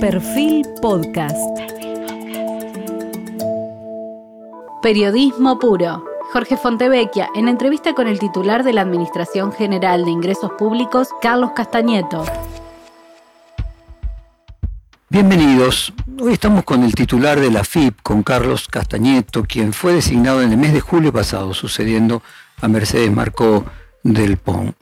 Perfil Podcast. Periodismo puro. Jorge Fontevecchia, en entrevista con el titular de la Administración General de Ingresos Públicos, Carlos Castañeto. Bienvenidos. Hoy estamos con el titular de la FIP, con Carlos Castañeto, quien fue designado en el mes de julio pasado, sucediendo a Mercedes Marcó del PON.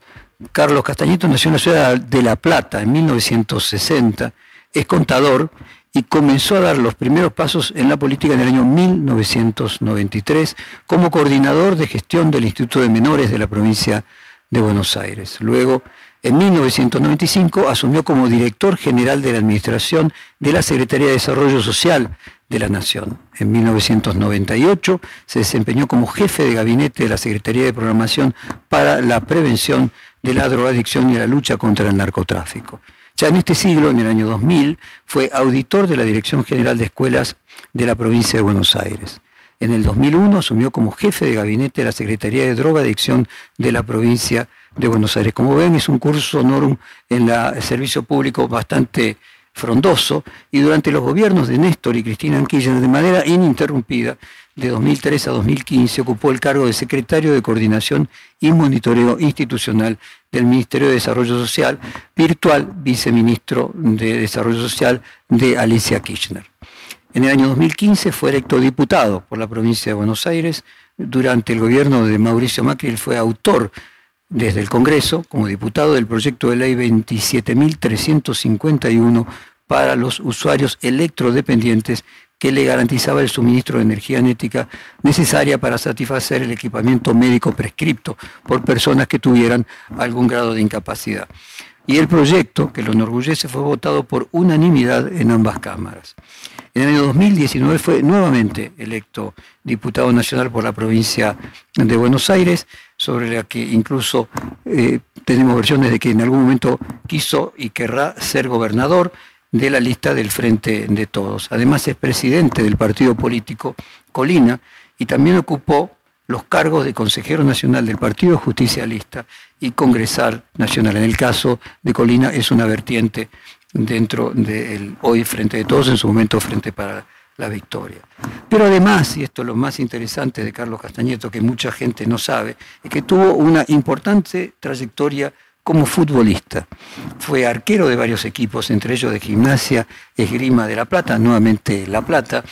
Carlos Castañeto nació en la ciudad de La Plata en 1960, es contador y comenzó a dar los primeros pasos en la política en el año 1993 como coordinador de gestión del Instituto de Menores de la provincia de Buenos Aires. Luego, en 1995, asumió como director general de la Administración de la Secretaría de Desarrollo Social de la Nación. En 1998 se desempeñó como jefe de gabinete de la Secretaría de Programación para la Prevención de la Drogadicción y la Lucha contra el Narcotráfico. Ya en este siglo, en el año 2000, fue auditor de la Dirección General de Escuelas de la provincia de Buenos Aires. En el 2001 asumió como jefe de gabinete de la Secretaría de Drogadicción de la provincia de Buenos Aires. Como ven, es un curso honorum en el servicio público bastante frondoso y durante los gobiernos de Néstor y Cristina Kirchner de manera ininterrumpida de 2003 a 2015 ocupó el cargo de secretario de coordinación y monitoreo institucional del Ministerio de Desarrollo Social, virtual viceministro de Desarrollo Social de Alicia Kirchner. En el año 2015 fue electo diputado por la provincia de Buenos Aires. Durante el gobierno de Mauricio Macri fue autor desde el Congreso como diputado del proyecto de ley 27.351 para los usuarios electrodependientes que le garantizaba el suministro de energía nética necesaria para satisfacer el equipamiento médico prescripto por personas que tuvieran algún grado de incapacidad. Y el proyecto, que lo enorgullece, fue votado por unanimidad en ambas cámaras. En el año 2019 fue nuevamente electo diputado nacional por la provincia de Buenos Aires, sobre la que incluso eh, tenemos versiones de que en algún momento quiso y querrá ser gobernador de la lista del Frente de Todos. Además es presidente del partido político Colina y también ocupó los cargos de consejero nacional del Partido Justicialista y congresal nacional. En el caso de Colina es una vertiente dentro del hoy Frente de Todos, en su momento Frente para la Victoria. Pero además, y esto es lo más interesante de Carlos Castañeto, que mucha gente no sabe, es que tuvo una importante trayectoria como futbolista. Fue arquero de varios equipos, entre ellos de Gimnasia, Esgrima de La Plata, nuevamente La Plata,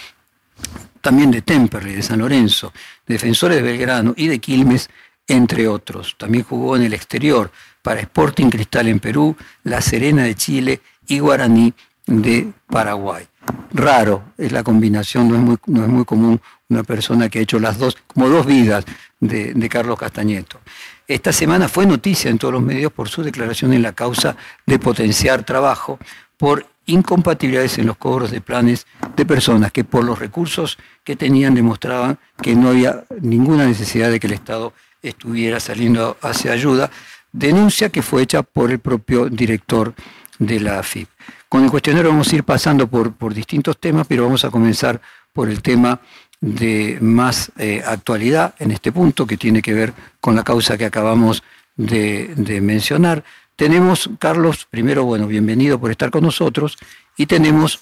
también de Temperley, de San Lorenzo, Defensores de Belgrano y de Quilmes, entre otros. También jugó en el exterior para Sporting Cristal en Perú, La Serena de Chile y Guaraní de Paraguay. Raro es la combinación, no es muy, no es muy común una persona que ha hecho las dos, como dos vidas de, de Carlos Castañeto. Esta semana fue noticia en todos los medios por su declaración en la causa de potenciar trabajo por incompatibilidades en los cobros de planes de personas que por los recursos que tenían demostraban que no había ninguna necesidad de que el Estado estuviera saliendo hacia ayuda, denuncia que fue hecha por el propio director de la AFIP. Con el cuestionario vamos a ir pasando por, por distintos temas, pero vamos a comenzar por el tema de más eh, actualidad en este punto que tiene que ver con la causa que acabamos de, mencionar. Tenemos, Carlos, primero, bueno, bienvenido por estar con nosotros, y tenemos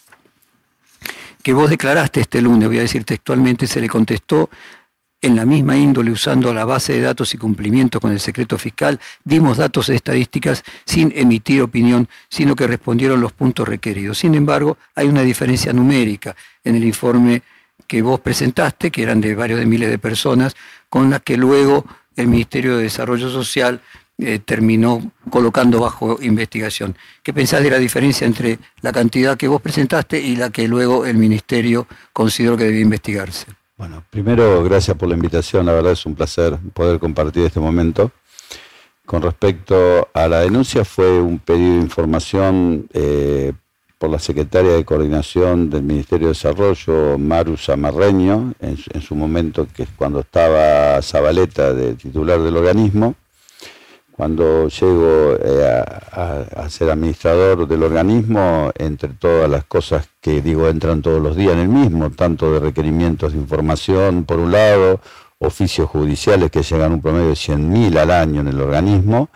que vos declaraste este lunes, voy a decir textualmente, se le contestó en la misma índole usando la base de datos y cumplimiento con el secreto fiscal, dimos datos estadísticas sin emitir opinión, sino que respondieron los puntos requeridos. Sin embargo, hay una diferencia numérica en el informe que vos presentaste, que eran de varios de miles de personas, con las que luego el Ministerio de Desarrollo Social eh, terminó colocando bajo investigación. ¿Qué pensás de la diferencia entre la cantidad que vos presentaste y la que luego el Ministerio consideró que debía investigarse? Bueno, primero, gracias por la invitación, la verdad es un placer poder compartir este momento. Con respecto a la denuncia, fue un pedido de información eh, por la secretaria de Coordinación del Ministerio de Desarrollo, Maru Samarreño, en, su momento, que es cuando estaba Zabaleta de titular del organismo. Cuando llego eh, a, ser administrador del organismo, entre todas las cosas que digo entran todos los días en el mismo, tanto de requerimientos de información, por un lado, oficios judiciales que llegan un promedio de 100.000 al año en el organismo,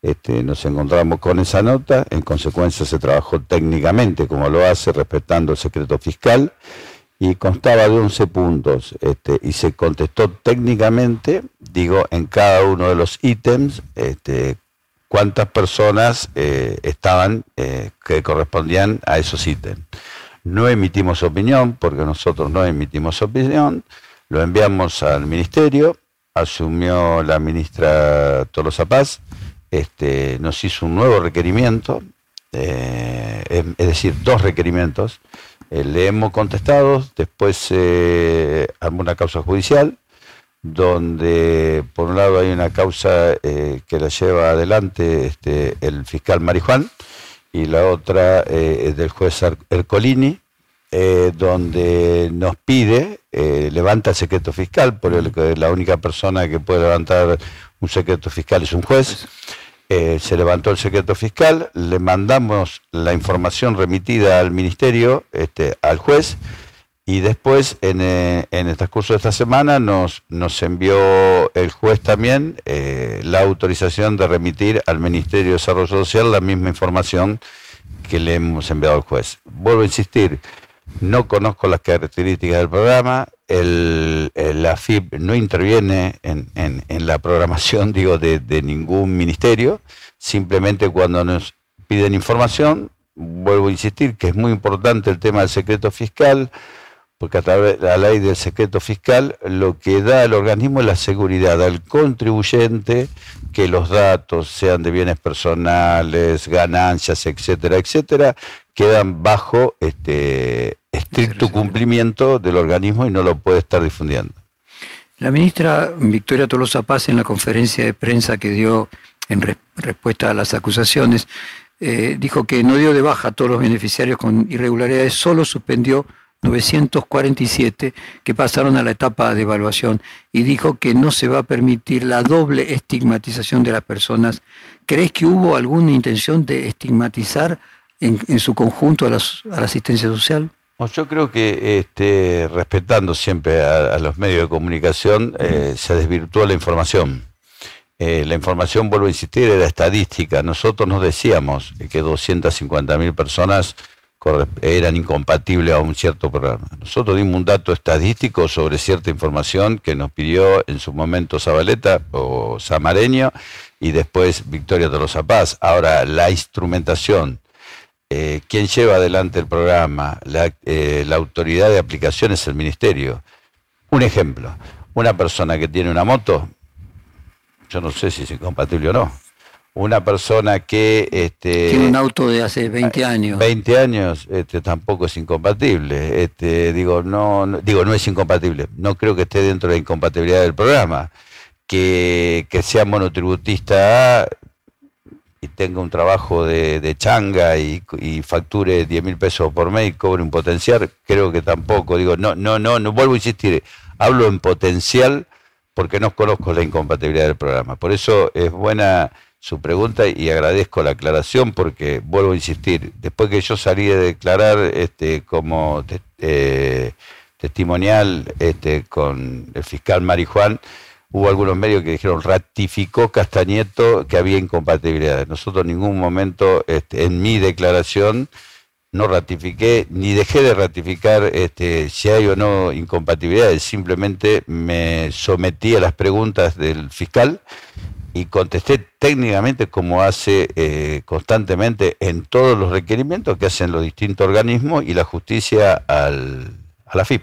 Este, nos encontramos con esa nota, en consecuencia se trabajó técnicamente como lo hace, respetando el secreto fiscal, y constaba de 11 puntos, este, y se contestó técnicamente, digo, en cada uno de los ítems, este, cuántas personas eh, estaban eh, que correspondían a esos ítems. No emitimos opinión, porque nosotros no emitimos opinión, lo enviamos al ministerio, asumió la ministra Tolosa Paz, este, nos hizo un nuevo requerimiento, eh, es decir, dos requerimientos, le hemos contestado, después se armó una causa judicial, donde por un lado hay una causa eh, que la lleva adelante este, el fiscal Marijuán y la otra eh, es del juez Ercolini, eh, donde nos pide, levanta el secreto fiscal, porque la única persona que puede levantar un secreto fiscal es un juez. se levantó el secreto fiscal, le mandamos la información remitida al ministerio, este, al juez, y después, en, eh, en, el transcurso de esta semana, nos, nos envió el juez también eh, la autorización de remitir al Ministerio de Desarrollo Social la misma información que le hemos enviado al juez. Vuelvo a insistir, no conozco las características del programa, el, la FIP no interviene en, en, la programación digo, de, de ningún ministerio, simplemente cuando nos piden información, vuelvo a insistir que es muy importante el tema del secreto fiscal, porque a través de la ley del secreto fiscal lo que da al organismo es la seguridad al contribuyente que los datos, sean de bienes personales, ganancias, etcétera, etcétera, quedan bajo este estricto cumplimiento del organismo y no lo puede estar difundiendo. La ministra Victoria Tolosa Paz en la conferencia de prensa que dio en respuesta a las acusaciones, eh, dijo que no dio de baja a todos los beneficiarios con irregularidades, solo suspendió 947 que pasaron a la etapa de evaluación y dijo que no se va a permitir la doble estigmatización de las personas. ¿Crees que hubo alguna intención de estigmatizar en, su conjunto a, la asistencia social? Yo creo que este, respetando siempre a, los medios de comunicación, eh, se desvirtuó la información. Eh, la información, vuelvo a insistir, era estadística. Nosotros nos decíamos que 250.000 personas eran incompatibles a un cierto programa. Nosotros dimos un dato estadístico sobre cierta información que nos pidió en su momento Zabaleta o Samareño y después Victoria de los Paz. Ahora, la instrumentación, eh, ¿quién lleva adelante el programa? La, eh, la autoridad de aplicación es el ministerio. Un ejemplo, una persona que tiene una moto, yo no sé si es incompatible o no una persona que... Este, Tiene un auto de hace 20 años. 20 años este, tampoco es incompatible. Este, digo, no, digo, no es incompatible. No creo que esté dentro de la incompatibilidad del programa. Que, sea monotributista y tenga un trabajo de, changa y, facture 10 mil pesos por mes y cobre un potencial, creo que tampoco. Digo, no, no, no, no vuelvo a insistir. Hablo en potencial porque no conozco la incompatibilidad del programa. Por eso es buena su pregunta y agradezco la aclaración porque vuelvo a insistir, después que yo salí de declarar este, como eh, testimonial este, con el fiscal Marijuán, hubo algunos medios que dijeron ratificó Castañeto que había incompatibilidades. Nosotros en ningún momento este, en mi declaración no ratifiqué ni dejé de ratificar este, si hay o no incompatibilidades, simplemente me sometí a las preguntas del fiscal y contesté técnicamente como hace eh, constantemente en todos los requerimientos que hacen los distintos organismos y la justicia al, a la FIP.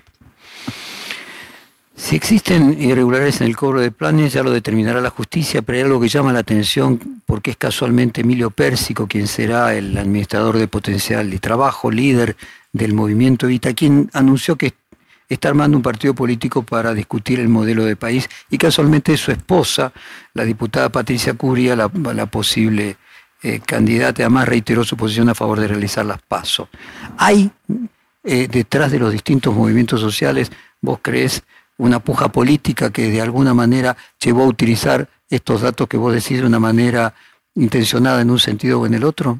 Si existen irregularidades en el cobro de planes, ya lo determinará la justicia, pero hay algo que llama la atención porque es casualmente Emilio Pérsico quien será el administrador de potencial y trabajo, líder del movimiento Evita, quien anunció que está armando un partido político para discutir el modelo de país y casualmente su esposa, la diputada Patricia Curia, la, posible eh, candidata, además reiteró su posición a favor de realizar las pasos. ¿Hay eh, detrás de los distintos movimientos sociales, vos crees, una puja política que de alguna manera llevó a utilizar estos datos que vos decís de una manera intencionada en un sentido o en el otro?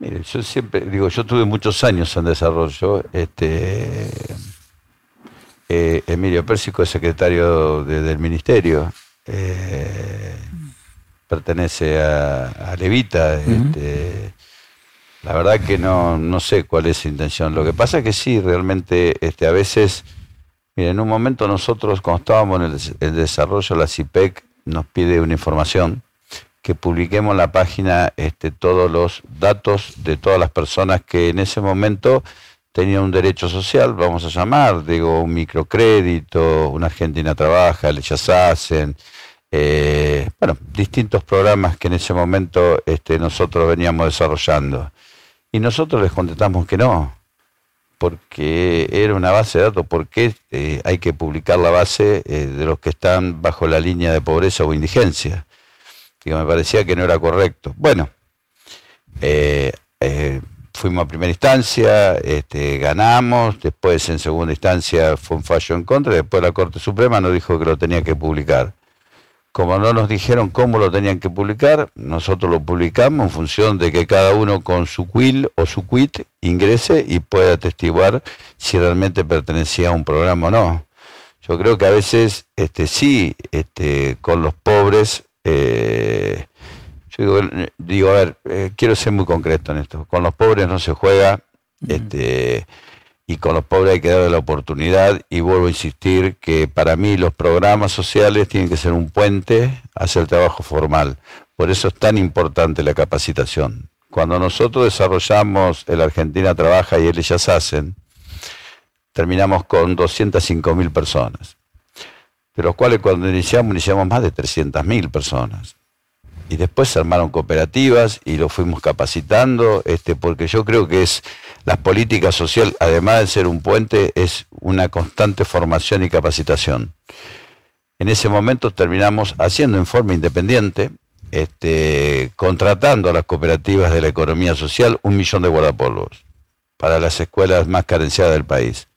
Mire, yo siempre, digo, yo tuve muchos años en desarrollo. Este, eh, Emilio Pérsico es secretario del ministerio. Eh, pertenece a, Levita. este, la verdad que no, no sé cuál es su intención. Lo que pasa es que sí, realmente este, a veces, mira, en un momento nosotros, cuando estábamos en el, desarrollo de la CIPEC, nos pide una información que publiquemos en la página este, todos los datos de todas las personas que en ese momento tenían un derecho social, vamos a llamar, digo, un microcrédito, una Argentina Trabaja, Leyes Hacen, eh, bueno, distintos programas que en ese momento este, nosotros veníamos desarrollando. Y nosotros les contestamos que no, porque era una base de datos, porque eh, hay que publicar la base eh, de los que están bajo la línea de pobreza o indigencia. que me parecía que no era correcto. Bueno, eh, fuimos a primera instancia, este, ganamos, después en segunda instancia fue un fallo en contra, después la Corte Suprema nos dijo que lo tenía que publicar. Como no nos dijeron cómo lo tenían que publicar, nosotros lo publicamos en función de que cada uno con su quill o su quit ingrese y pueda atestiguar si realmente pertenecía a un programa o no. Yo creo que a veces este, sí, este, con los pobres, eh, yo digo, a ver, eh, quiero ser muy concreto en esto, con los pobres no se juega, este, y con los pobres hay que darle la oportunidad y vuelvo a insistir que para mí los programas sociales tienen que ser un puente hacia el trabajo formal. Por eso es tan importante la capacitación. Cuando nosotros desarrollamos el Argentina Trabaja y ellas hacen, terminamos con 205 mil personas, de los cuales cuando iniciamos iniciamos más de 300 mil personas y después se armaron cooperativas y lo fuimos capacitando, este, porque yo creo que es las políticas sociales, además de ser un puente, es una constante formación y capacitación. En ese momento terminamos haciendo en forma independiente, este, contratando a las cooperativas de la economía social un millón de guardapolvos para las escuelas más carenciadas del país.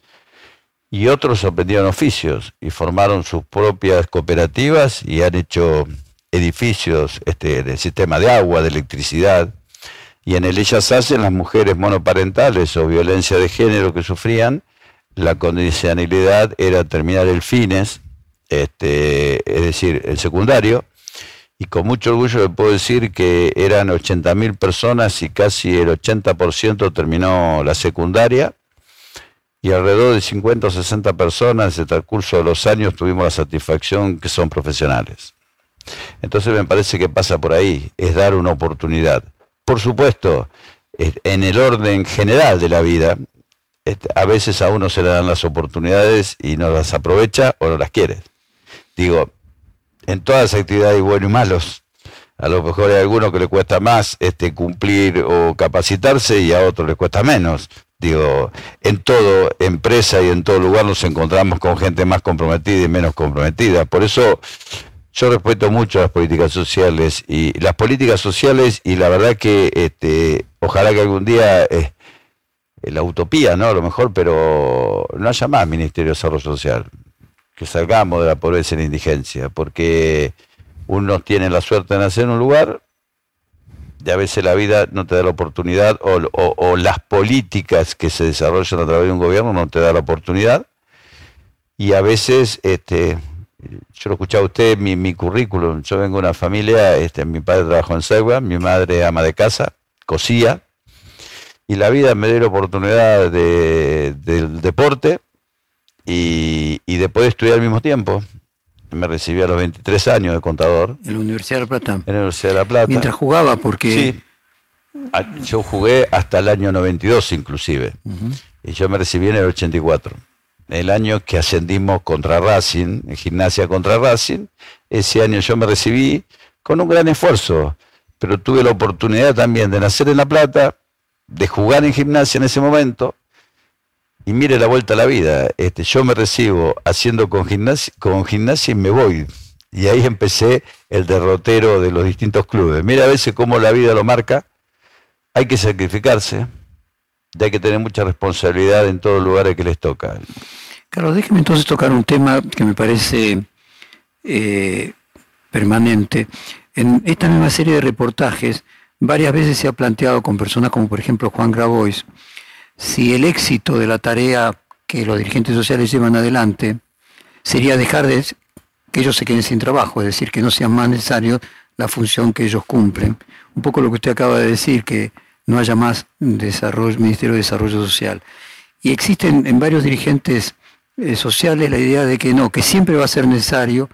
Y otros aprendieron oficios y formaron sus propias cooperativas y han hecho edificios este, sistema de agua, de electricidad, y en el ellas hacen las mujeres monoparentales o violencia de género que sufrían, la condicionalidad era terminar el fines, este, es decir, el secundario, y con mucho orgullo le puedo decir que eran 80.000 personas y casi el 80% terminó la secundaria, y alrededor de 50 o 60 personas en el transcurso de los años tuvimos la satisfacción que son profesionales. Entonces me parece que pasa por ahí, es dar una oportunidad. Por supuesto, en el orden general de la vida, a veces a uno se le dan las oportunidades y no las aprovecha o no las quiere. Digo, en todas las actividades hay buenos y malos. A lo mejor hay alguno que le cuesta más este, cumplir o capacitarse y a otro le cuesta menos. Digo, en todo empresa y en todo lugar nos encontramos con gente más comprometida y menos comprometida. Por eso yo respeto mucho las políticas sociales y las políticas sociales y la verdad que este, ojalá que algún día eh, la utopía, ¿no? A lo mejor, pero no haya más Ministerio de Desarrollo Social, que salgamos de la pobreza y la indigencia, porque uno tiene la suerte de nacer en un lugar y a veces la vida no te da la oportunidad o, o las políticas que se desarrollan a través de un gobierno no te da la oportunidad y a veces este, yo lo escuchaba a usted, mi, mi currículum, yo vengo de una familia, este, mi padre trabajó en Segua, mi madre ama de casa, cosía, y la vida me dio la oportunidad de, del deporte y, y de poder estudiar al mismo tiempo. Me recibí a los 23 años de contador. En la Universidad de La Plata. En la Universidad de La Plata. Mientras jugaba, porque... Sí. Yo jugué hasta el año 92 inclusive. Y yo me recibí en el 84 el año que ascendimos contra Racing, en gimnasia contra Racing, ese año yo me recibí con un gran esfuerzo, pero tuve la oportunidad también de nacer en La Plata, de jugar en gimnasia en ese momento, y mire la vuelta a la vida, este, yo me recibo haciendo con gimnasia, con gimnasia y me voy. Y ahí empecé el derrotero de los distintos clubes. Mira a veces cómo la vida lo marca, hay que sacrificarse, hay que tener mucha responsabilidad en todos los lugares que les toca. Carlos, déjeme entonces tocar un tema que me parece eh, permanente. En esta misma serie de reportajes, varias veces se ha planteado con personas como por ejemplo Juan Grabois, si el éxito de la tarea que los dirigentes sociales llevan adelante sería dejar de que ellos se queden sin trabajo, es decir, que no sean más necesarios la función que ellos cumplen. Un poco lo que usted acaba de decir, que no haya más desarrollo, Ministerio de Desarrollo Social. Y existen en varios dirigentes eh, sociales la idea de que no, que siempre va a ser necesario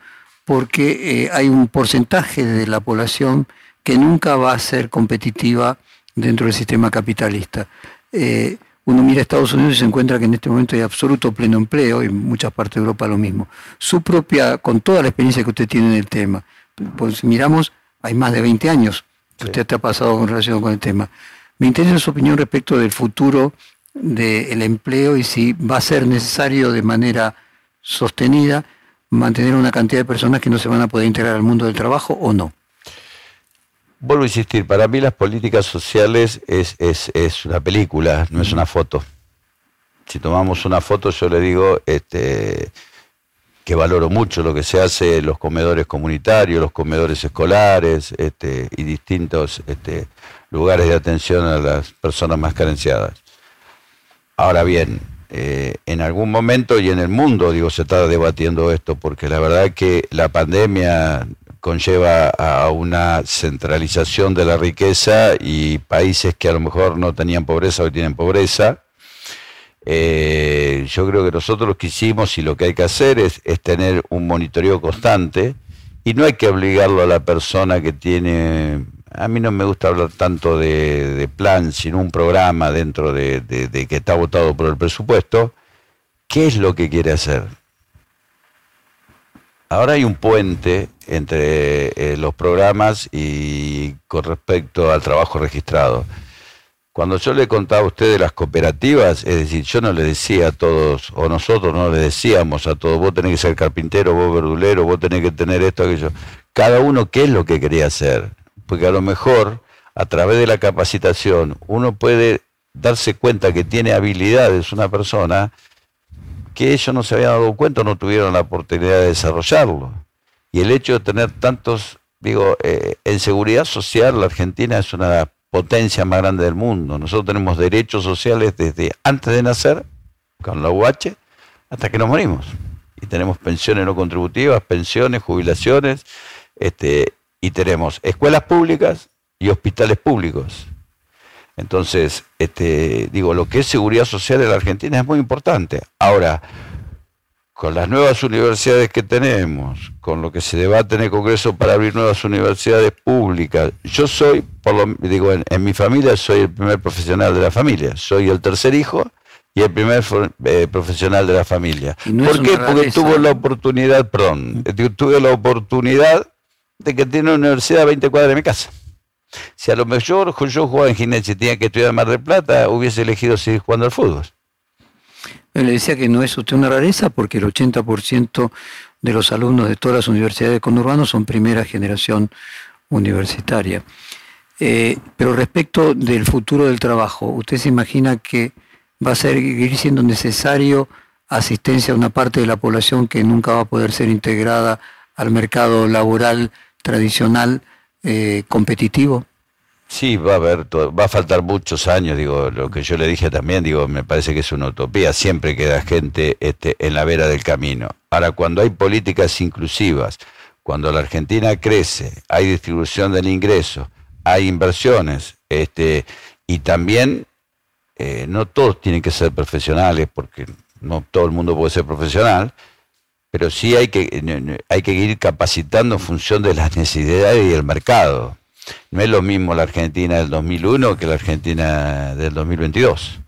porque eh, hay un porcentaje de la población que nunca va a ser competitiva dentro del sistema capitalista. Eh, uno mira a Estados Unidos y se encuentra que en este momento hay absoluto pleno empleo, y en muchas partes de Europa lo mismo. Su propia, con toda la experiencia que usted tiene en el tema, pues miramos, hay más de 20 años que usted te ha pasado con relación con el tema. Me interesa su opinión respecto del futuro del empleo y si va a ser necesario de manera sostenida mantener una cantidad de personas que no se van a poder integrar al mundo del trabajo o no. Vuelvo a insistir, para mí las políticas sociales es, es, es una película, no es una foto. Si tomamos una foto, yo le digo este, que valoro mucho lo que se hace en los comedores comunitarios, los comedores escolares este, y distintos este, lugares de atención a las personas más carenciadas. Ahora bien, eh, en algún momento y en el mundo, digo, se está debatiendo esto, porque la verdad que la pandemia conlleva a una centralización de la riqueza y países que a lo mejor no tenían pobreza hoy tienen pobreza. Eh, yo creo que nosotros lo que hicimos y lo que hay que hacer es, tener un monitoreo constante y no hay que obligarlo a la persona que tiene a mí no me gusta hablar tanto de, plan, sino un programa dentro de, que está votado por el presupuesto. ¿Qué es lo que quiere hacer? Ahora hay un puente entre eh, los programas y con respecto al trabajo registrado. Cuando yo le contaba a usted de las cooperativas, es decir, yo no le decía a todos, o nosotros no le decíamos a todos, vos tenés que ser carpintero, vos verdulero, vos tenés que tener esto, aquello. Cada uno qué es lo que quería hacer porque a lo mejor a través de la capacitación uno puede darse cuenta que tiene habilidades una persona que ellos no se habían dado cuenta, no tuvieron la oportunidad de desarrollarlo. Y el hecho de tener tantos, digo, eh, en seguridad social, la Argentina es una potencia más grande del mundo. Nosotros tenemos derechos sociales desde antes de nacer, con la UH, hasta que nos morimos. Y tenemos pensiones no contributivas, pensiones, jubilaciones, este, y tenemos escuelas públicas y hospitales públicos. Entonces, este, digo, lo que es seguridad social en la Argentina es muy importante. Ahora, con las nuevas universidades que tenemos, con lo que se debate en el Congreso para abrir nuevas universidades públicas, yo soy, por lo, digo, en, mi familia soy el primer profesional de la familia, soy el tercer hijo y el primer eh, profesional de la familia. ¿Por qué? Porque tuve la oportunidad, perdón, tuve la oportunidad de que tiene una universidad a 20 cuadras de mi casa. Si a lo mejor yo jugaba en gimnasia y tenía que estudiar en Mar del Plata, hubiese elegido seguir jugando al fútbol. Le decía que no es usted una rareza porque el 80% de los alumnos de todas las universidades de conurbano son primera generación universitaria. Eh, pero respecto del futuro del trabajo, ¿usted se imagina que va a seguir siendo necesario asistencia a una parte de la población que nunca va a poder ser integrada al mercado laboral tradicional eh, competitivo? Sí, va a haber, va a faltar muchos años, digo, lo que yo le dije también, digo, me parece que es una utopía, siempre queda gente este, en la vera del camino. Ahora, cuando hay políticas inclusivas, cuando la Argentina crece, hay distribución del ingreso, hay inversiones, este, y también eh, no todos tienen que ser profesionales, porque no todo el mundo puede ser profesional, pero sí hay que, hay que ir capacitando en función de las necesidades y el mercado. No es lo mismo la Argentina del 2001 que la Argentina del 2022.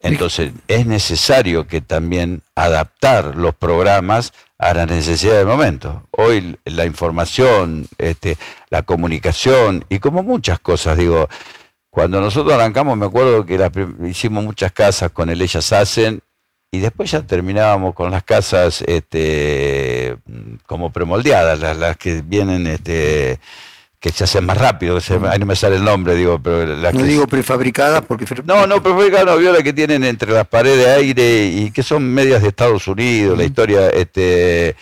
Entonces es necesario que también adaptar los programas a las necesidades del momento. Hoy la información, este, la comunicación y como muchas cosas, digo, cuando nosotros arrancamos me acuerdo que hicimos muchas casas con el Ellas Hacen y después ya terminábamos con las casas este, como premoldeadas, las, que vienen este, que se hacen más rápido, que ahí no me sale el nombre, digo, pero las no digo prefabricadas porque... No, no, prefabricadas no, vio las que tienen entre las paredes de aire y que son medias de Estados Unidos, la historia, este...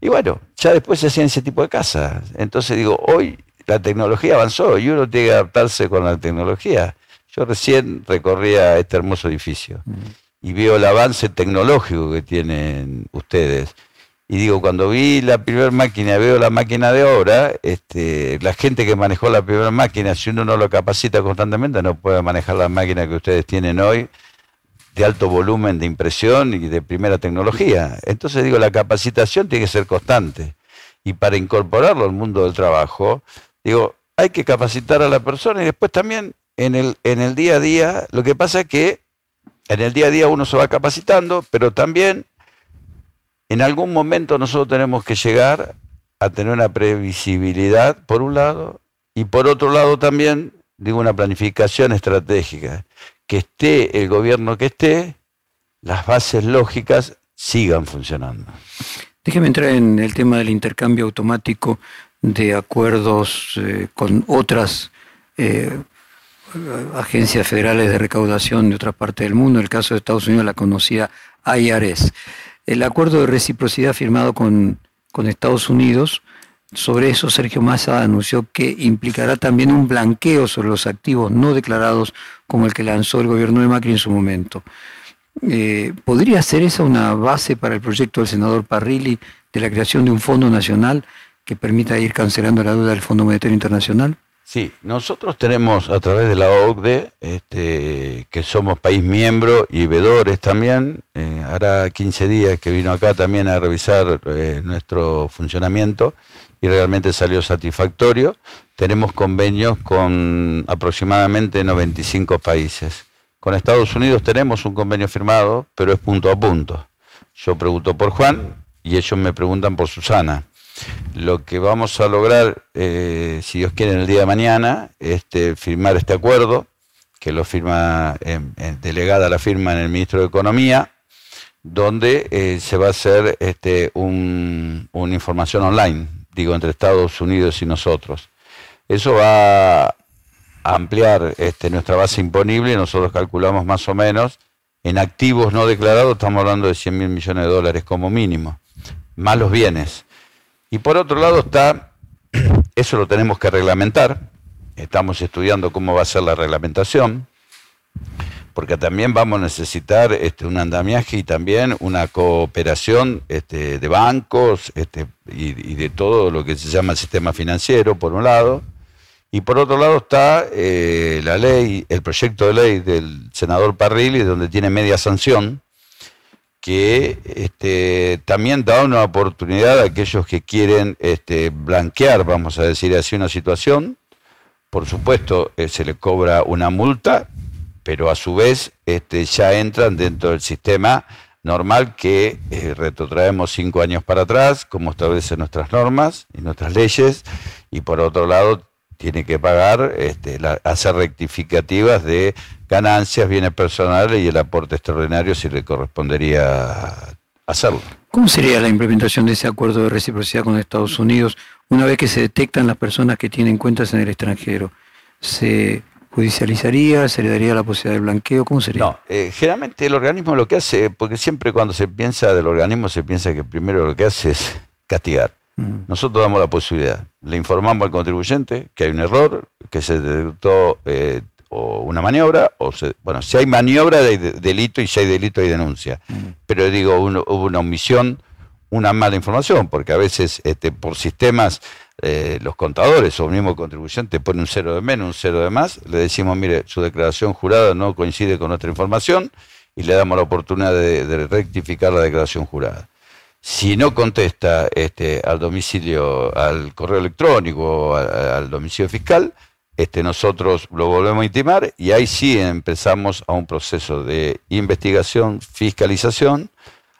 Y bueno, ya después se hacían ese tipo de casas. Entonces digo, hoy la tecnología avanzó y uno tiene que adaptarse con la tecnología. Yo recién recorría este hermoso edificio y veo el avance tecnológico que tienen ustedes. Y digo, cuando vi la primera máquina, veo la máquina de obra, este, la gente que manejó la primera máquina, si uno no lo capacita constantemente, no puede manejar la máquina que ustedes tienen hoy de alto volumen de impresión y de primera tecnología. Entonces digo, la capacitación tiene que ser constante. Y para incorporarlo al mundo del trabajo, digo, hay que capacitar a la persona y después también en el, en el día a día, lo que pasa es que en el día a día uno se va capacitando, pero también en algún momento nosotros tenemos que llegar a tener una previsibilidad, por un lado, y por otro lado también, digo, una planificación estratégica. Que esté el gobierno que esté, las bases lógicas sigan funcionando. Déjeme entrar en el tema del intercambio automático de acuerdos eh, con otras eh, agencias federales de recaudación de otra parte del mundo. El caso de Estados Unidos, la conocida IRS. El acuerdo de reciprocidad firmado con, Estados Unidos, sobre eso Sergio Massa anunció que implicará también un blanqueo sobre los activos no declarados como el que lanzó el gobierno de Macri en su momento. Eh, ¿Podría ser esa una base para el proyecto del senador Parrilli de la creación de un fondo nacional que permita ir cancelando la deuda del Fondo Monetario Internacional? Sí, nosotros tenemos a través de la OCDE, este, que somos país miembro y vedores también, eh, hará 15 días que vino acá también a revisar eh, nuestro funcionamiento y realmente salió satisfactorio. Tenemos convenios con aproximadamente 95 países. Con Estados Unidos tenemos un convenio firmado, pero es punto a punto. Yo pregunto por Juan y ellos me preguntan por Susana lo que vamos a lograr, eh, si Dios quiere, en el día de mañana, este, firmar este acuerdo, que lo firma, delegada la firma en el ministro de Economía, donde eh, se va a hacer este, una información online, digo, entre Estados Unidos y nosotros. Eso va a ampliar este, nuestra base imponible, nosotros calculamos más o menos, en activos no declarados estamos hablando de 100 mil millones de dólares como mínimo, más los bienes. Y por otro lado está, eso lo tenemos que reglamentar, estamos estudiando cómo va a ser la reglamentación, porque también vamos a necesitar este, un andamiaje y también una cooperación este, de bancos este, y, de todo lo que se llama el sistema financiero, por un lado, y por otro lado está eh, la ley, el proyecto de ley del senador Parrilli, donde tiene media sanción, que este, también da una oportunidad a aquellos que quieren este, blanquear, vamos a decir así, una situación. Por supuesto, eh, se le cobra una multa, pero a su vez este, ya entran dentro del sistema normal que eh, retrotraemos cinco años para atrás, como establecen nuestras normas y nuestras leyes, y por otro lado tiene que pagar, este, hacer rectificativas de ganancias, bienes personales y el aporte extraordinario si le correspondería hacerlo. ¿Cómo sería la implementación de ese acuerdo de reciprocidad con Estados Unidos una vez que se detectan las personas que tienen cuentas en el extranjero? ¿Se judicializaría? ¿Se le daría la posibilidad de blanqueo? ¿Cómo sería? No, eh, generalmente el organismo lo que hace, porque siempre cuando se piensa del organismo se piensa que primero lo que hace es castigar. Nosotros damos la posibilidad, le informamos al contribuyente que hay un error, que se detectó eh, o una maniobra, o bueno, si hay maniobra hay delito y si hay delito hay denuncia. Pero digo, hubo una omisión, una mala información, porque a veces este, por sistemas eh, los contadores o el mismo contribuyente pone un cero de menos, un cero de más, le decimos, mire, su declaración jurada no coincide con nuestra información y le damos la oportunidad de rectificar la declaración jurada. Si no contesta este, al domicilio, al correo electrónico, al, al domicilio fiscal, este, nosotros lo volvemos a intimar y ahí sí empezamos a un proceso de investigación, fiscalización,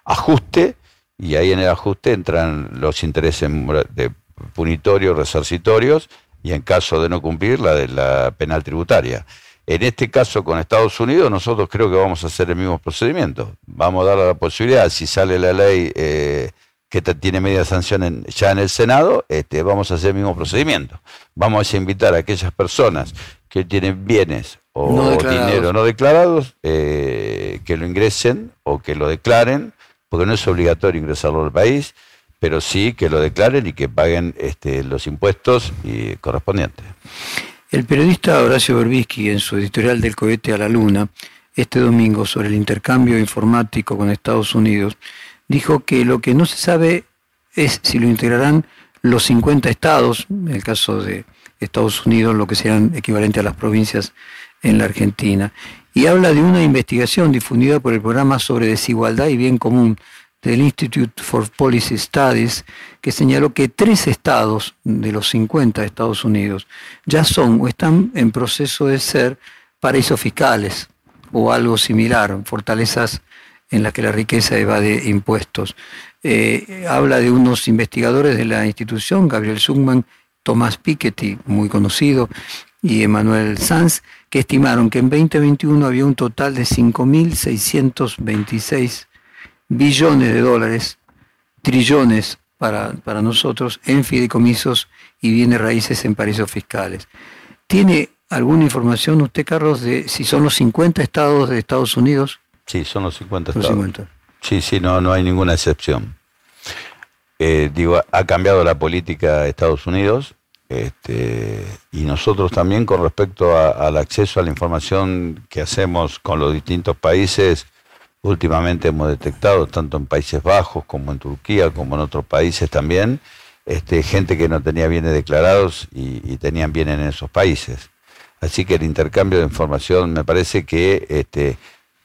ajuste, y ahí en el ajuste entran los intereses de punitorios, resarcitorios, y en caso de no cumplir, la de la penal tributaria. En este caso con Estados Unidos, nosotros creo que vamos a hacer el mismo procedimiento. Vamos a dar la posibilidad, si sale la ley eh, que tiene media sanción ya en el Senado, este, vamos a hacer el mismo procedimiento. Vamos a invitar a aquellas personas que tienen bienes o dinero no declarados, eh, que lo ingresen o que lo declaren, porque no es obligatorio ingresarlo al país, pero sí que lo declaren y que paguen este, los impuestos correspondientes. El periodista Horacio Berbisky, en su editorial del cohete a la luna, este domingo sobre el intercambio informático con Estados Unidos, dijo que lo que no se sabe es si lo integrarán los 50 estados, en el caso de Estados Unidos, lo que sean equivalente a las provincias en la Argentina. Y habla de una investigación difundida por el programa sobre desigualdad y bien común del Institute for Policy Studies, que señaló que tres estados de los 50 de Estados Unidos ya son o están en proceso de ser paraísos fiscales o algo similar, fortalezas en las que la riqueza evade impuestos. Eh, habla de unos investigadores de la institución, Gabriel Zugman, Tomás Piketty, muy conocido, y Emanuel Sanz, que estimaron que en 2021 había un total de 5.626 billones de dólares, trillones para, para nosotros, en fideicomisos y bienes raíces en paraísos fiscales. ¿Tiene alguna información usted, Carlos, de si son los 50 estados de Estados Unidos? Sí, son los 50 estados. Sí, sí, no, no hay ninguna excepción. Eh, digo, ha cambiado la política de Estados Unidos este, y nosotros también con respecto al acceso a la información que hacemos con los distintos países últimamente hemos detectado, tanto en Países Bajos como en Turquía, como en otros países también, este, gente que no tenía bienes declarados y, tenían bienes en esos países. Así que el intercambio de información me parece que, este,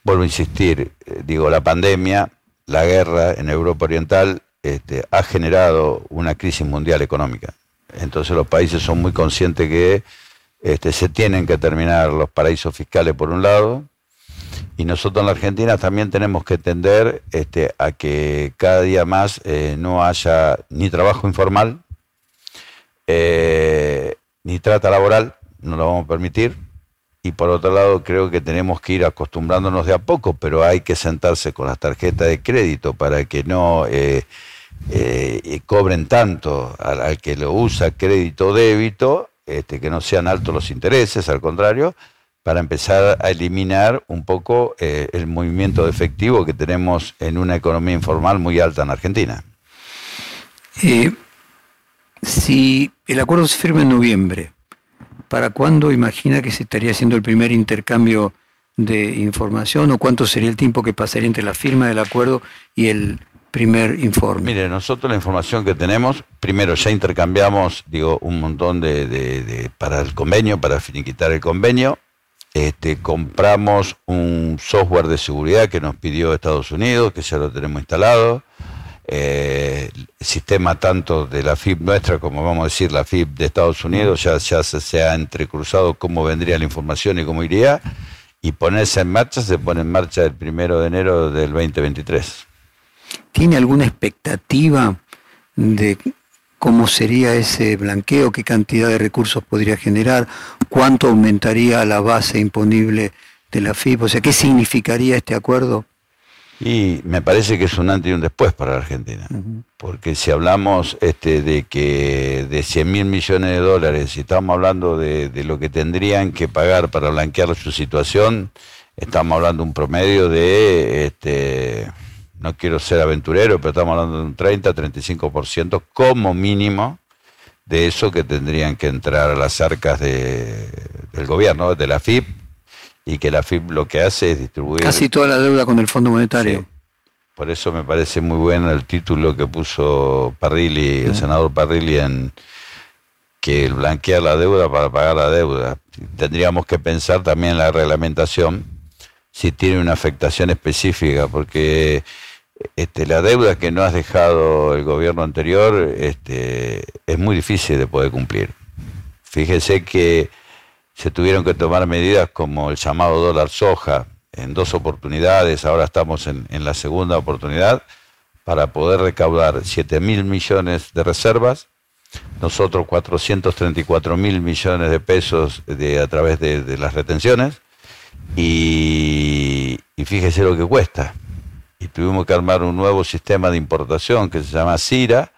vuelvo a insistir, eh, digo, la pandemia, la guerra en Europa Oriental este, ha generado una crisis mundial económica. Entonces los países son muy conscientes que este, se tienen que terminar los paraísos fiscales por un lado, y nosotros en la Argentina también tenemos que tender este, a que cada día más eh, no haya ni trabajo informal, eh, ni trata laboral, no lo vamos a permitir. Y por otro lado, creo que tenemos que ir acostumbrándonos de a poco, pero hay que sentarse con las tarjetas de crédito para que no eh, cobren tanto al, que lo usa crédito o débito, este, que no sean altos los intereses, al contrario, para empezar a eliminar un poco eh, el movimiento efectivo que tenemos en una economía informal muy alta en Argentina. Eh, si el acuerdo se firma en noviembre, ¿para cuándo imagina que se estaría haciendo el primer intercambio de información o cuánto sería el tiempo que pasaría entre la firma del acuerdo y el primer informe? Mire, nosotros la información que tenemos, primero ya intercambiamos, digo, un montón de para el convenio, para finiquitar el convenio, este, compramos un software de seguridad que nos pidió Estados Unidos, que ya lo tenemos instalado. Eh, el sistema tanto de la FIP nuestra como vamos a decir la FIP de Estados Unidos ya, ya se, ha entrecruzado cómo vendría la información y cómo iría y ponerse en marcha se pone en marcha el primero de enero del 2023. ¿Tiene alguna expectativa de cómo sería ese blanqueo, qué cantidad de recursos podría generar, cuánto aumentaría la base imponible de la FIP, o sea, qué significaría este acuerdo. Y me parece que es un antes y un después para la Argentina, porque si hablamos este, de que de 100 mil millones de dólares, si estamos hablando de, de, lo que tendrían que pagar para blanquear su situación, estamos hablando de un promedio de este, no quiero ser aventurero, pero estamos hablando de un 30-35% como mínimo de eso que tendrían que entrar a las arcas de, del gobierno, de la FIP, y que la FIP lo que hace es distribuir... Casi toda la deuda con el Fondo Monetario. Por eso me parece muy bueno el título que puso Parrilli, el senador Parrilli, en que el blanquear la deuda para pagar la deuda. Tendríamos que pensar también en la reglamentación si tiene una afectación específica, porque este, la deuda que no has dejado el gobierno anterior este, es muy difícil de poder cumplir. Fíjese que se tuvieron que tomar medidas como el llamado dólar soja en dos oportunidades, ahora estamos en, la segunda oportunidad, para poder recaudar 7 mil millones de reservas, nosotros 434 mil millones de pesos de, a través de, las retenciones, y fíjese lo que cuesta. Y tuvimos que armar un nuevo sistema de importación que se llama CIRA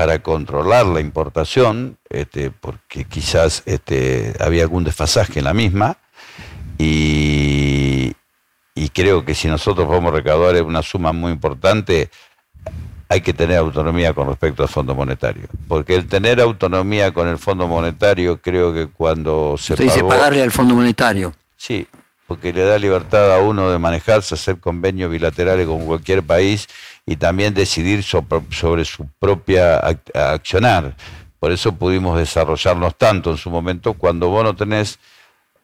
para controlar la importación, este, porque quizás este, había algún desfasaje en la misma, y, creo que si nosotros vamos a recaudar una suma muy importante, hay que tener autonomía con respecto al Fondo Monetario. Porque el tener autonomía con el Fondo Monetario, creo que cuando se. Usted dice pagarle al Fondo Monetario. Sí, porque le da libertad a uno de manejarse, hacer convenios bilaterales con cualquier país y también decidir sobre, su propia accionar. Por eso pudimos desarrollarnos tanto en su momento cuando vos no tenés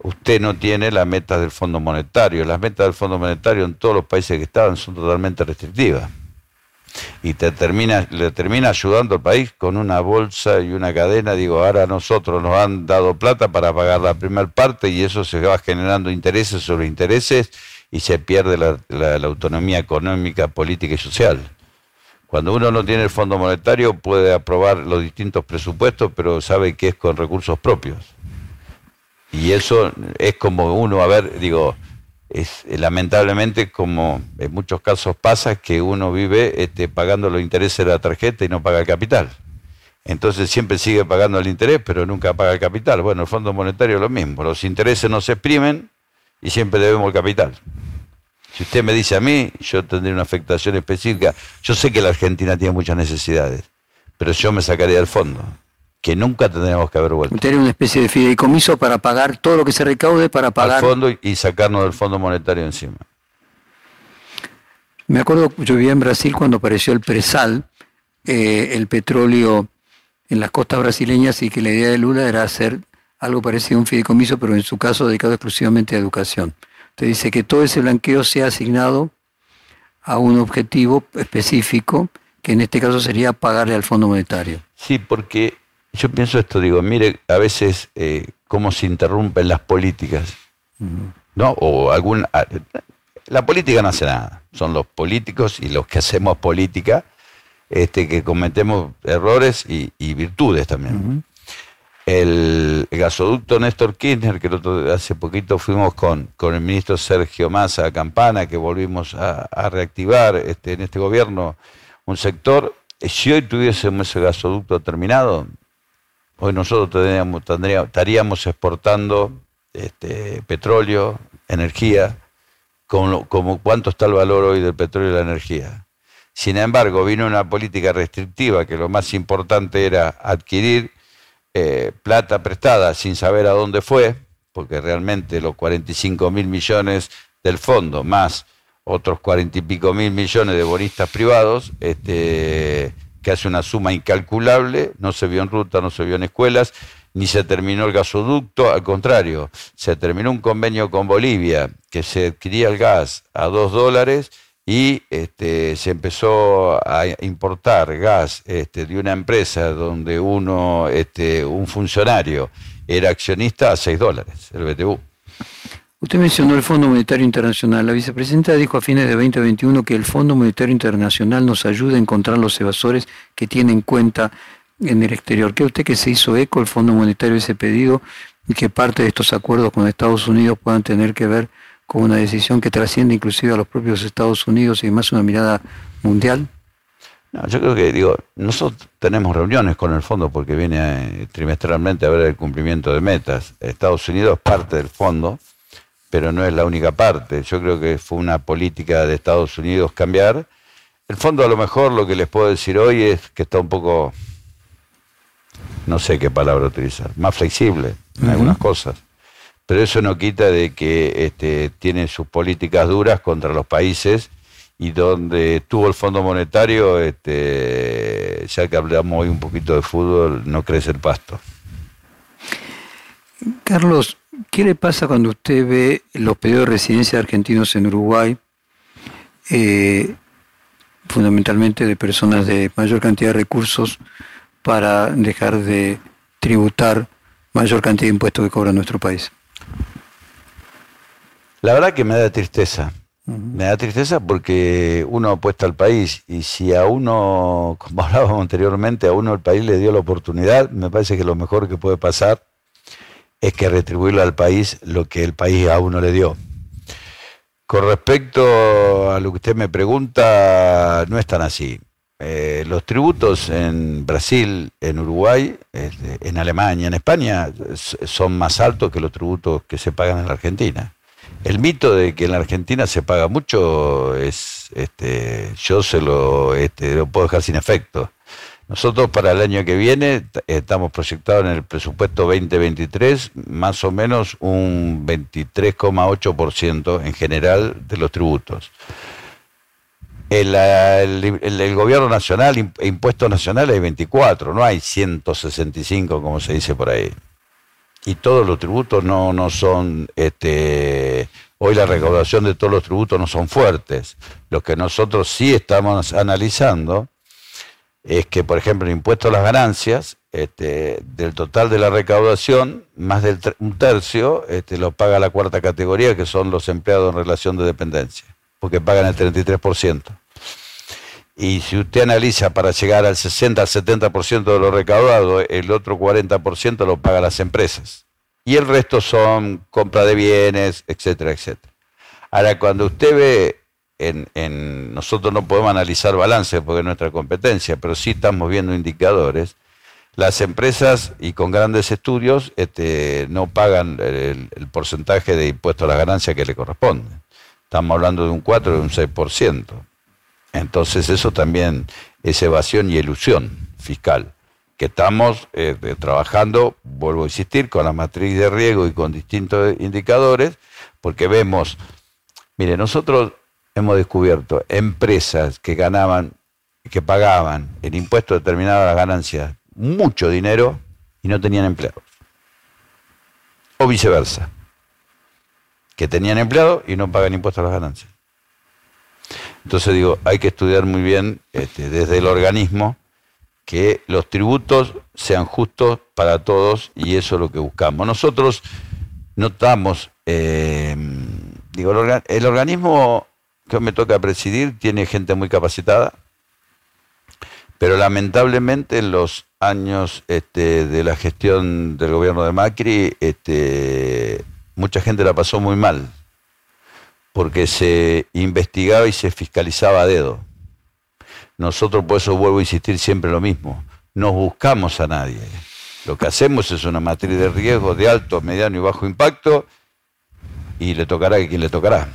usted no tiene las metas del Fondo Monetario. Las metas del Fondo Monetario en todos los países que estaban son totalmente restrictivas. Y te termina, le termina ayudando al país con una bolsa y una cadena. Digo, ahora nosotros nos han dado plata para pagar la primera parte y eso se va generando intereses sobre intereses y se pierde la, la autonomía económica, política y social. Cuando uno no tiene el Fondo Monetario puede aprobar los distintos presupuestos, pero sabe que es con recursos propios. Y eso es como uno, a ver, digo, es lamentablemente como en muchos casos pasa que uno vive este, pagando los intereses de la tarjeta y no paga el capital. Entonces siempre sigue pagando el interés, pero nunca paga el capital. Bueno, el Fondo Monetario es lo mismo. Los intereses no se exprimen y siempre debemos el capital. Si usted me dice a mí, yo tendría una afectación específica. Yo sé que la Argentina tiene muchas necesidades, pero yo me sacaría del fondo que nunca tendríamos que haber vuelto. Tener una especie de fideicomiso para pagar todo lo que se recaude para pagar. Al fondo y sacarnos del Fondo Monetario encima. Me acuerdo, yo vivía en Brasil cuando apareció el presal, eh, el petróleo en las costas brasileñas y que la idea de Lula era hacer algo parecido a un fideicomiso, pero en su caso dedicado exclusivamente a educación. Usted dice que todo ese blanqueo sea asignado a un objetivo específico, que en este caso sería pagarle al Fondo Monetario. Sí, porque yo pienso esto, digo, mire a veces eh, cómo se interrumpen las políticas, ¿no? O algún... La política no hace nada, son los políticos y los que hacemos política este, que cometemos errores y, virtudes también. El, gasoducto Néstor Kirchner, que hace poquito fuimos con, con el ministro Sergio Massa Campana, que volvimos a, reactivar este, en este gobierno un sector. Si hoy tuviésemos ese gasoducto terminado, Hoy nosotros tendríamos, estaríamos exportando este, petróleo, energía, como, como, cuánto está el valor hoy del petróleo y la energía. Sin embargo, vino una política restrictiva que lo más importante era adquirir eh, plata prestada sin saber a dónde fue, porque realmente los 45 mil millones del fondo más otros 40 y pico mil millones de bonistas privados, este, que hace una suma incalculable, no se vio en ruta, no se vio en escuelas, ni se terminó el gasoducto, al contrario, se terminó un convenio con Bolivia que se adquiría el gas a dos dólares y este, se empezó a importar gas este, de una empresa donde uno, este, un funcionario era accionista a seis dólares, el BTU. Usted mencionó el Fondo Monetario Internacional. La vicepresidenta dijo a fines de 2021 que el Fondo Monetario Internacional nos ayuda a encontrar los evasores que tienen cuenta en el exterior. ¿Cree usted que se hizo eco el Fondo Monetario ese pedido y que parte de estos acuerdos con Estados Unidos puedan tener que ver una decisión que trasciende inclusive a los propios Estados Unidos y más una mirada mundial? No, yo creo que, digo, nosotros tenemos reuniones con el fondo porque viene eh, trimestralmente a ver el cumplimiento de metas. Estados Unidos es parte del fondo pero no es la única parte. Yo creo que fue una política de Estados Unidos cambiar. El fondo a lo mejor lo que les puedo decir hoy es que está un poco, no sé qué palabra utilizar, más flexible en algunas cosas. Pero eso no quita de que este, tiene sus políticas duras contra los países y donde tuvo el Fondo Monetario, este, ya que hablamos hoy un poquito de fútbol, no crece el pasto. Carlos, ¿Qué le pasa cuando usted ve los pedidos de residencia de argentinos en Uruguay, eh, fundamentalmente de personas de mayor cantidad de recursos, para dejar de tributar mayor cantidad de impuestos que cobra nuestro país? La verdad que me da tristeza. Me da tristeza porque uno apuesta al país y si a uno, como hablábamos anteriormente, a uno el país le dio la oportunidad, me parece que lo mejor que puede pasar es que retribuirle al país lo que el país a uno le dio. Con respecto a lo que usted me pregunta, no es tan así. Eh, los tributos en Brasil, en Uruguay, este, en Alemania, en España son más altos que los tributos que se pagan en la Argentina. El mito de que en la Argentina se paga mucho es, este, yo se lo, este, lo puedo dejar sin efecto. Nosotros para el año que viene estamos proyectados en el presupuesto 2023 más o menos un 23,8% en general de los tributos. El, el, gobierno nacional, impuestos nacionales hay 24, no hay 165 como se dice por ahí. Y todos los tributos no, no son, este, hoy la recaudación de todos los tributos no son fuertes. Lo que nosotros sí estamos analizando es que, por ejemplo, el impuesto a las ganancias, este, del total de la recaudación, más del un tercio este, lo paga la cuarta categoría, que son los empleados en relación de dependencia, porque pagan el 33%. Y si usted analiza para llegar al 60 al 70% de lo recaudado, el otro 40% lo pagan las empresas. Y el resto son compra de bienes, etcétera, etcétera. Ahora, cuando usted ve en, nosotros no podemos analizar balances porque es nuestra competencia, pero sí estamos viendo indicadores. Las empresas y con grandes estudios este, no pagan el, porcentaje de impuesto a la ganancia que le corresponde. Estamos hablando de un 4 o un 6%. Entonces eso también es evasión y ilusión fiscal, que estamos eh, trabajando, vuelvo a insistir, con la matriz de riesgo y con distintos indicadores, porque vemos, mire, nosotros hemos descubierto empresas que ganaban, que pagaban el impuesto determinado a las ganancias mucho dinero y no tenían empleados. O viceversa, que tenían empleados y no pagan impuestos a las ganancias. Entonces digo, hay que estudiar muy bien este, desde el organismo que los tributos sean justos para todos y eso es lo que buscamos. Nosotros notamos, eh, digo, el organismo que me toca presidir tiene gente muy capacitada, pero lamentablemente en los años este, de la gestión del gobierno de Macri, este, mucha gente la pasó muy mal, porque se investigaba y se fiscalizaba a dedo. Nosotros por eso vuelvo a insistir siempre lo mismo, no buscamos a nadie. Lo que hacemos es una matriz de riesgo de alto, mediano y bajo impacto y le tocará a quien le tocará.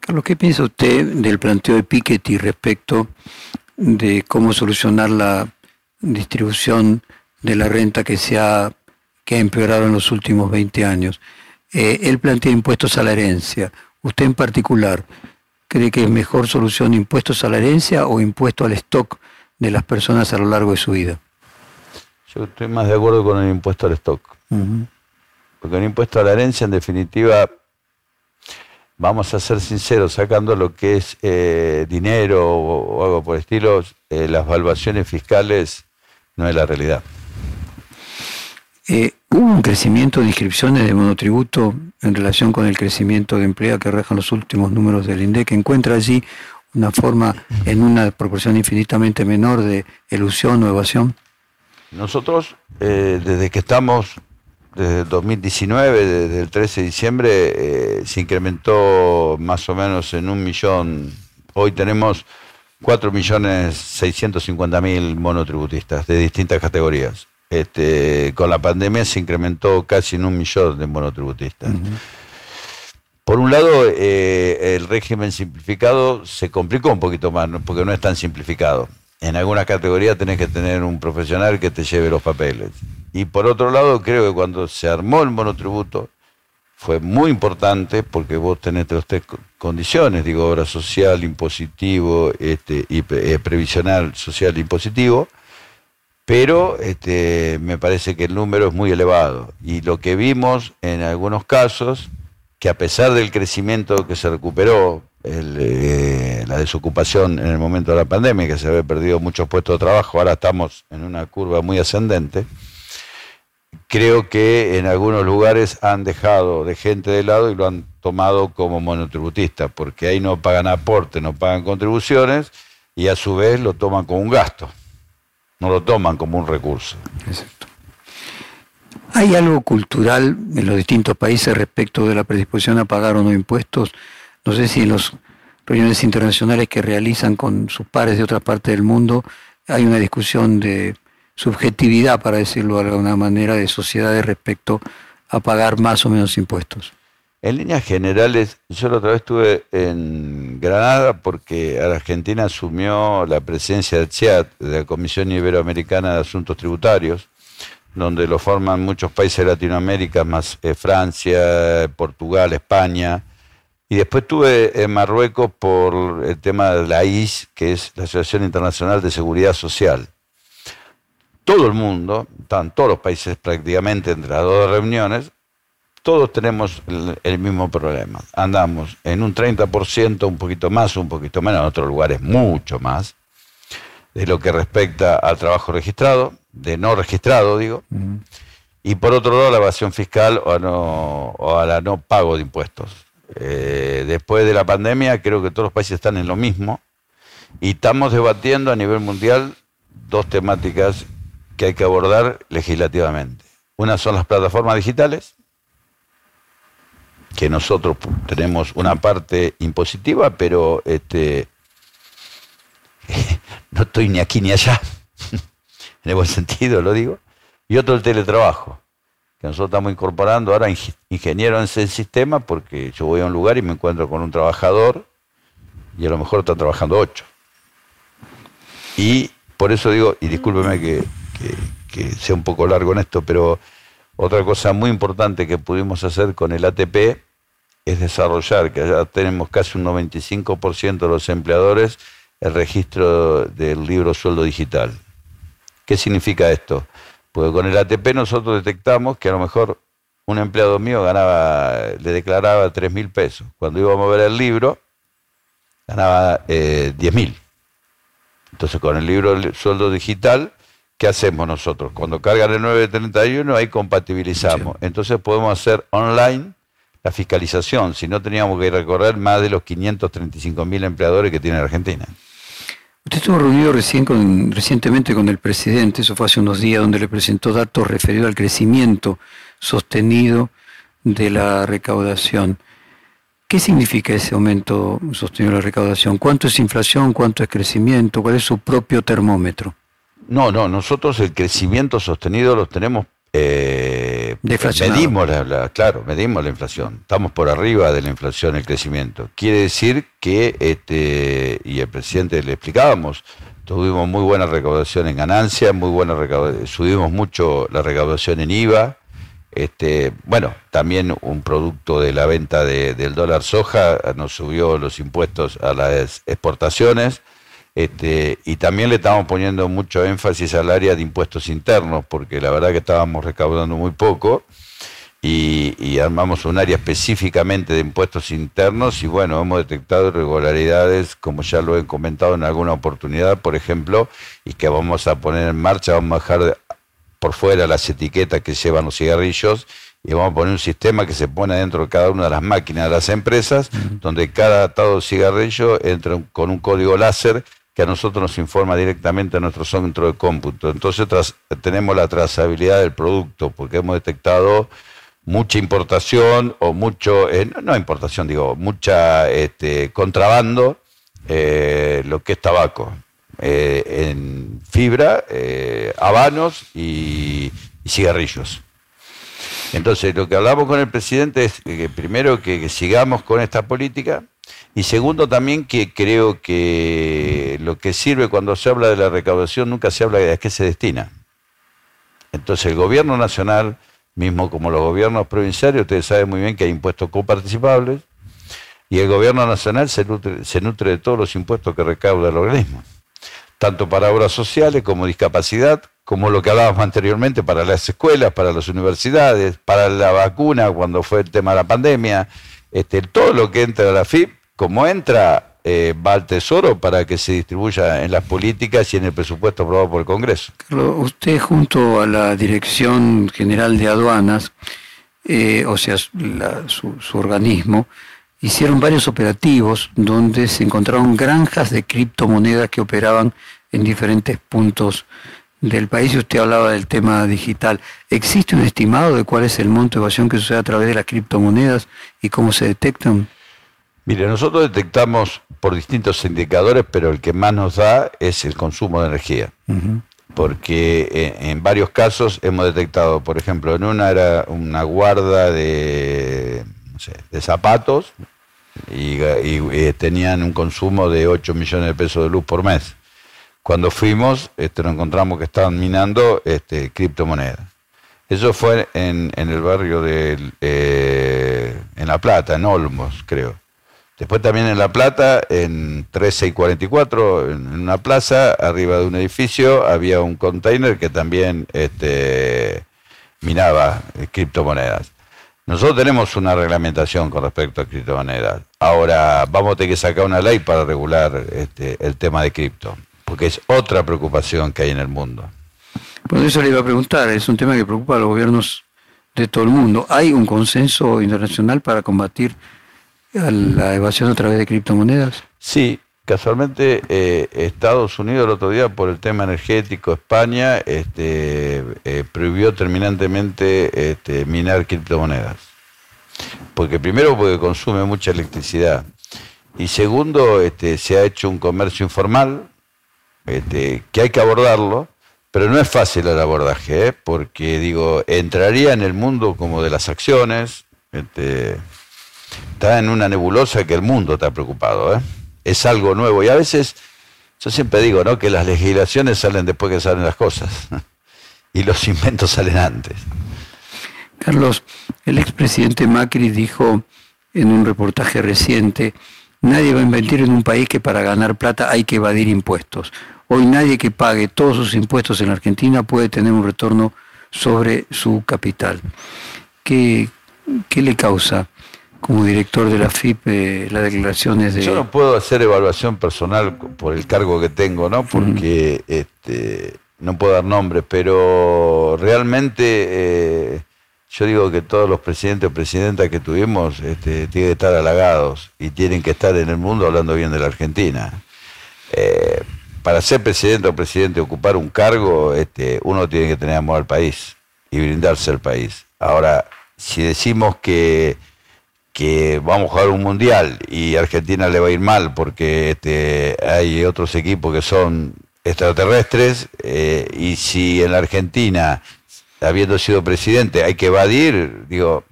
Carlos, ¿qué piensa usted del planteo de Piketty respecto de cómo solucionar la distribución de la renta que se ha, que ha empeorado en los últimos 20 años? Eh, él plantea impuestos a la herencia. ¿Usted en particular cree que es mejor solución impuestos a la herencia o impuesto al stock de las personas a lo largo de su vida? Yo estoy más de acuerdo con el impuesto al stock. Porque el impuesto a la herencia, en definitiva, vamos a ser sinceros, sacando lo que es eh, dinero o, algo por el estilo, eh, las valuaciones fiscales no es la realidad. Eh, ¿Hubo un crecimiento de inscripciones de monotributo en relación con el crecimiento de empleo que rejan los últimos números del INDEC? ¿Encuentra allí una forma, en una proporción infinitamente menor de elusión o evasión? Nosotros, desde que estamos desde 2019, desde el 13 de diciembre, eh, se incrementó más o menos en un millón. Hoy tenemos 4.650.000 monotributistas de distintas categorías. Este, con la pandemia se incrementó casi en un millón de monotributistas. Por un lado, eh, el régimen simplificado se complicó un poquito más, porque no es tan simplificado. En algunas categorías tenés que tener un profesional que te lleve los papeles. Y por otro lado, creo que cuando se armó el monotributo, fue muy importante porque vos tenés las tres condiciones, digo, obra social, impositivo este, y eh, previsional social impositivo, pero este, me parece que el número es muy elevado. Y lo que vimos en algunos casos, que a pesar del crecimiento que se recuperó, eh, la desocupación en el momento de la pandemia, que se había perdido muchos puestos de trabajo, ahora estamos en una curva muy ascendente, creo que en algunos lugares han dejado de gente de lado y lo han tomado como monotributista, porque ahí no pagan aporte, no pagan contribuciones y a su vez lo toman como un gasto, no lo toman como un recurso. Exacto. ¿Hay algo cultural en los distintos países respecto de la predisposición a pagar o no impuestos? No sé si en las reuniones internacionales que realizan con sus pares de otra parte del mundo hay una discusión de subjetividad, para decirlo de alguna manera, de sociedades respecto a pagar más o menos impuestos? En líneas generales, yo la otra vez estuve en Granada porque Argentina asumió la presencia del CIAT, de la Comisión Iberoamericana de Asuntos Tributarios, donde lo forman muchos países de Latinoamérica, más eh, Francia, Portugal, España. Y después estuve en Marruecos por el tema de la IS, que es la Asociación Internacional de Seguridad Social. Todo el mundo, están todos los países prácticamente entre las dos reuniones, todos tenemos el, mismo problema. Andamos en un 30%, un poquito más, un poquito menos, en otros lugares mucho más, de lo que respecta al trabajo registrado, de no registrado, digo, y por otro lado la evasión fiscal o a, no, o a la no pago de impuestos. Eh, después de la pandemia creo que todos los países están en lo mismo y estamos debatiendo a nivel mundial dos temáticas que hay que abordar legislativamente. Una son las plataformas digitales que nosotros tenemos una parte impositiva, pero este, no estoy ni aquí ni allá, en el buen sentido lo digo, y otro el teletrabajo, que nosotros estamos incorporando ahora ingeniero en ese sistema, porque yo voy a un lugar y me encuentro con un trabajador y a lo mejor está trabajando ocho. Y por eso digo, y discúlpeme que, que sea un poco largo en esto, pero otra cosa muy importante que pudimos hacer con el ATP es desarrollar, que ya tenemos casi un 95% de los empleadores, el registro del libro sueldo digital. ¿Qué significa esto? Porque con el ATP nosotros detectamos que a lo mejor un empleado mío ganaba, le declaraba 3 mil pesos. Cuando íbamos a ver el libro, ganaba eh, 10 mil. Entonces con el libro sueldo digital, ¿qué hacemos nosotros? Cuando cargan el 931, ahí compatibilizamos. Entonces podemos hacer online la fiscalización, si no teníamos que recorrer más de los 535 mil empleadores que tiene Argentina. Usted estuvo reunido recién con, recientemente con el presidente, eso fue hace unos días, donde le presentó datos referidos al crecimiento sostenido de la recaudación. ¿Qué significa ese aumento sostenido de la recaudación? ¿Cuánto es inflación? ¿Cuánto es crecimiento? ¿Cuál es su propio termómetro? No, no, nosotros el crecimiento sostenido lo tenemos eh, medimos la, claro, medimos la inflación. Estamos por arriba de la inflación, el crecimiento. Quiere decir que, este, y el presidente le explicábamos, tuvimos muy buena recaudación en ganancias, muy buena recaudación, subimos mucho la recaudación en IVA. Este, bueno, también un producto de la venta del dólar soja nos subió los impuestos a las exportaciones. Este, y también le estamos poniendo mucho énfasis al área de impuestos internos, porque la verdad que estábamos recaudando muy poco. Y, armamos un área específicamente de impuestos internos y bueno, hemos detectado irregularidades, como ya lo he comentado en alguna oportunidad, por ejemplo, y que vamos a poner en marcha, vamos a dejar por fuera las etiquetas que llevan los cigarrillos y vamos a poner un sistema que se pone dentro de cada una de las máquinas de las empresas, donde cada atado de cigarrillo entra con un código láser que a nosotros nos informa directamente a nuestro centro de cómputo. Entonces tenemos la trazabilidad del producto porque hemos detectado mucha importación o mucho, eh, no, importación, digo, mucha este, contrabando, eh, lo que es tabaco, eh, en fibra, habanos y, cigarrillos. Entonces, lo que hablamos con el presidente es que primero que sigamos con esta política, y segundo también que creo que lo que sirve cuando se habla de la recaudación nunca se habla de a qué se destina. Entonces el gobierno nacional, mismo como los gobiernos provinciales, ustedes saben muy bien que hay impuestos coparticipables y el gobierno nacional se nutre, se nutre de todos los impuestos que recauda el organismo, tanto para obras sociales como discapacidad, como lo que hablábamos anteriormente para las escuelas, para las universidades, para la vacuna cuando fue el tema de la pandemia, este, todo lo que entra a la FIP como entra, eh, va al Tesoro para que se distribuya en las políticas y en el presupuesto aprobado por el Congreso. usted junto a la Dirección General de Aduanas, eh, o sea, su, organismo, hicieron varios operativos donde se encontraron granjas de criptomonedas que operaban en diferentes puntos del país y usted hablaba del tema digital. ¿Existe un estimado de cuál es el monto de evasión que sucede a través de las criptomonedas y cómo se detectan? Mire, nosotros detectamos por distintos indicadores, pero el que más nos da es el consumo de energía. Porque eh, en, varios casos hemos detectado, por ejemplo, en una era una guarda de, de zapatos y, eh, tenían un consumo de 8 millones de pesos de luz por mes. Cuando fuimos, este, nos encontramos que estaban minando este, criptomonedas. Eso fue en, el barrio de eh, en La Plata, en Olmos, creo. Después también en La Plata, en 13 y 44, en una plaza, arriba de un edificio, había un container que también este, minaba criptomonedas. Nosotros tenemos una reglamentación con respecto a criptomonedas. Ahora vamos a tener que sacar una ley para regular este, el tema de cripto, porque es otra preocupación que hay en el mundo. Por eso le iba a preguntar, es un tema que preocupa a los gobiernos de todo el mundo. ¿Hay un consenso internacional para combatir la evasión a través de criptomonedas? Sí, casualmente eh, Estados Unidos el otro día por el tema energético, España este, eh, prohibió terminantemente este, minar criptomonedas. Porque primero porque consume mucha electricidad y segundo este, se ha hecho un comercio informal este, que hay que abordarlo, pero no es fácil el abordaje, ¿eh? porque digo, entraría en el mundo como de las acciones, este, está en una nebulosa que el mundo está preocupado, ¿eh? es algo nuevo. Y a veces, yo siempre digo, ¿no? Que las legislaciones salen después que salen las cosas. y los inventos salen antes. Carlos, el expresidente Macri dijo en un reportaje reciente, nadie va a invertir en un país que para ganar plata hay que evadir impuestos. Hoy nadie que pague todos sus impuestos en Argentina puede tener un retorno sobre su capital. ¿Qué, qué le causa como director de la FIP eh, las declaraciones de... Yo no puedo hacer evaluación personal por el cargo que tengo, ¿no? Porque este, no puedo dar nombres, pero realmente eh, yo digo que todos los presidentes o presidentas que tuvimos este, tienen que estar halagados y tienen que estar en el mundo hablando bien de la Argentina. Eh, para ser presidente o presidente, ocupar un cargo, este, uno tiene que tener amor al país y brindarse al país. Ahora, si decimos que que vamos a jugar un mundial y Argentina le va a ir mal porque este, hay otros equipos que son extraterrestres eh, y si en la Argentina, habiendo sido presidente, hay que evadir, digo,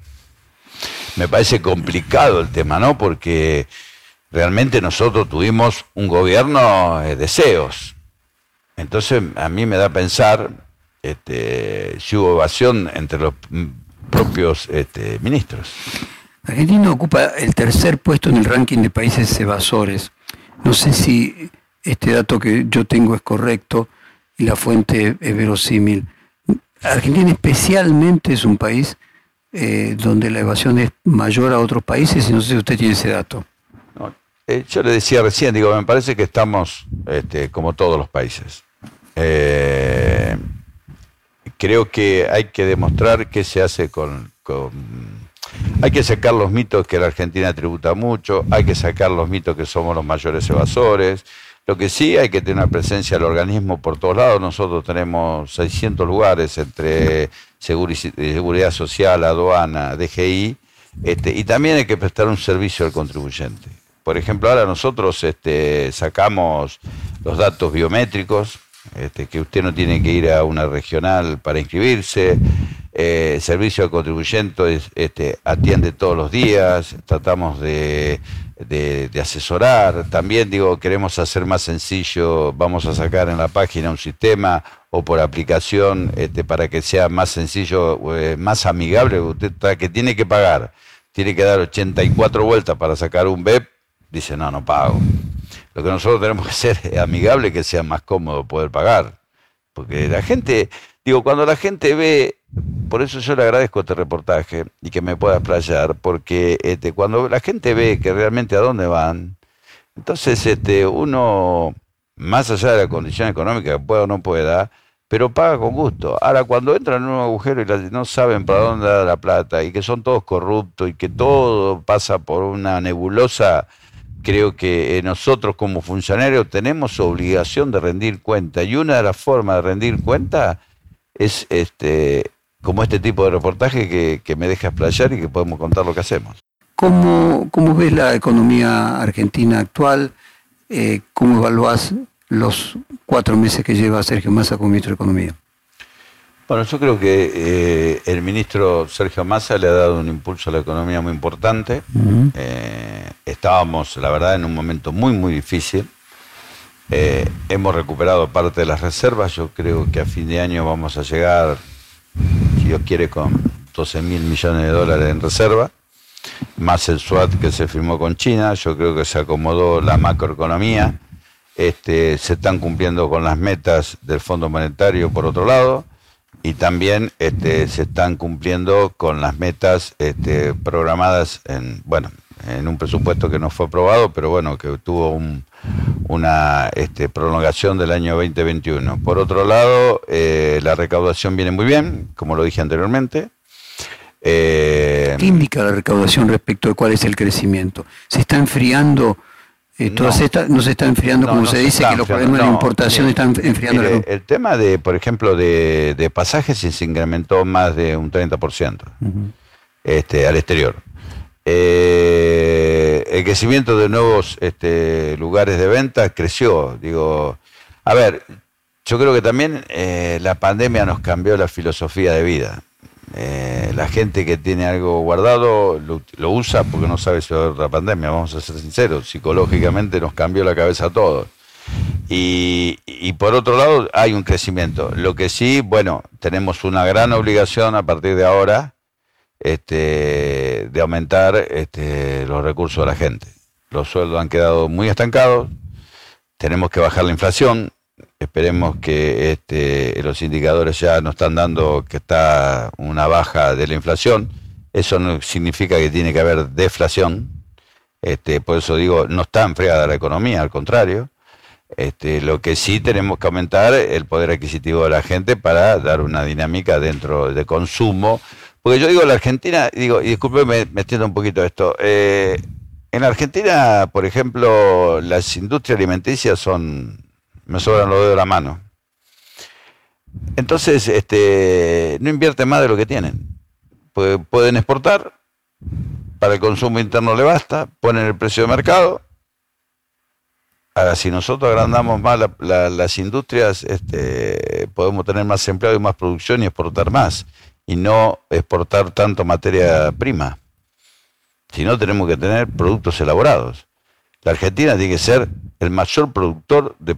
me parece complicado el tema, ¿no? Porque realmente nosotros tuvimos un gobierno de deseos. Entonces a mí me da a pensar este, si hubo evasión entre los propios este, ministros. Argentina ocupa el tercer puesto en el ranking de países evasores. No sé si este dato que yo tengo es correcto y la fuente es verosímil. Argentina especialmente es un país eh, donde la evasión es mayor a otros países y no sé si usted tiene ese dato. Eh, yo le decía recién, digo, me parece que estamos este, como todos los países. Eh, creo que hay que demostrar qué se hace con hay que sacar los mitos que la Argentina tributa mucho, hay que sacar los mitos que somos los mayores evasores. Lo que sí hay que tener una presencia del organismo por todos lados. Nosotros tenemos 600 lugares entre seguridad social, aduana, DGI, este, y también hay que prestar un servicio al contribuyente. Por ejemplo, ahora nosotros este, sacamos los datos biométricos, este, que usted no tiene que ir a una regional para inscribirse. Eh, servicio al contribuyente este, atiende todos los días, tratamos de, asesorar. También digo, queremos hacer más sencillo, vamos a sacar en la página un sistema o por aplicación este, para que sea más sencillo, eh, más amigable. Usted que tiene que pagar, tiene que dar 84 vueltas para sacar un BEP, dice, no, no pago. Lo que nosotros tenemos que hacer es amigable, que sea más cómodo poder pagar. Porque la gente, digo, cuando la gente ve por eso yo le agradezco este reportaje y que me pueda explayar, porque este, cuando la gente ve que realmente a dónde van, entonces este, uno, más allá de la condición económica, pueda o no pueda, pero paga con gusto. Ahora, cuando entran en un agujero y no saben para dónde da la plata y que son todos corruptos y que todo pasa por una nebulosa, creo que nosotros como funcionarios tenemos obligación de rendir cuenta. Y una de las formas de rendir cuenta es este, como este tipo de reportaje que, me deja explayar y que podemos contar lo que hacemos. ¿Cómo, cómo ves la economía argentina actual? Eh, ¿Cómo evaluás los cuatro meses que lleva Sergio Massa como ministro de Economía? Bueno, yo creo que eh, el ministro Sergio Massa le ha dado un impulso a la economía muy importante. Eh, estábamos, la verdad, en un momento muy, muy difícil. Eh, hemos recuperado parte de las reservas. Yo creo que a fin de año vamos a llegar, si Dios quiere, con 12 mil millones de dólares en reserva, más el SWAT que se firmó con China. Yo creo que se acomodó la macroeconomía. Este, se están cumpliendo con las metas del Fondo Monetario, por otro lado y también este, se están cumpliendo con las metas este, programadas en, bueno, en un presupuesto que no fue aprobado, pero bueno, que tuvo una este, prolongación del año 2021. Por otro lado, eh, la recaudación viene muy bien, como lo dije anteriormente. Eh, ¿Qué indica la recaudación respecto de cuál es el crecimiento? ¿Se está enfriando? Eh, no. se está enfriando como se, dice, que los problemas de importación están enfriando. el tema de, por ejemplo, de, pasajes se incrementó más de un 30% este, al exterior. Eh, el crecimiento de nuevos este, lugares de venta creció. Digo, a ver, yo creo que también eh, la pandemia nos cambió la filosofía de vida. Eh, la gente que tiene algo guardado lo, usa porque no sabe si va a haber otra pandemia, vamos a ser sinceros, psicológicamente nos cambió la cabeza a todos. Y, y, por otro lado hay un crecimiento. Lo que sí, bueno, tenemos una gran obligación a partir de ahora este, de aumentar este, los recursos de la gente. Los sueldos han quedado muy estancados, tenemos que bajar la inflación, Esperemos que este, los indicadores ya nos están dando que está una baja de la inflación. Eso no significa que tiene que haber deflación. Este, por eso digo, no está enfriada la economía, al contrario. Este, lo que sí tenemos que aumentar el poder adquisitivo de la gente para dar una dinámica dentro de consumo. Porque yo digo, la Argentina, digo, y discúlpeme, me extiendo un poquito esto. Eh, en Argentina, por ejemplo, las industrias alimenticias son me sobran los dedos de la mano. Entonces, este, no invierten más de lo que tienen. Pueden exportar, para el consumo interno le basta, ponen el precio de mercado. Ahora, si nosotros agrandamos más las industrias, este, podemos tener más empleado y más producción y exportar más, y no exportar tanto materia prima. Si no, tenemos que tener productos elaborados. La Argentina tiene que ser el mayor productor de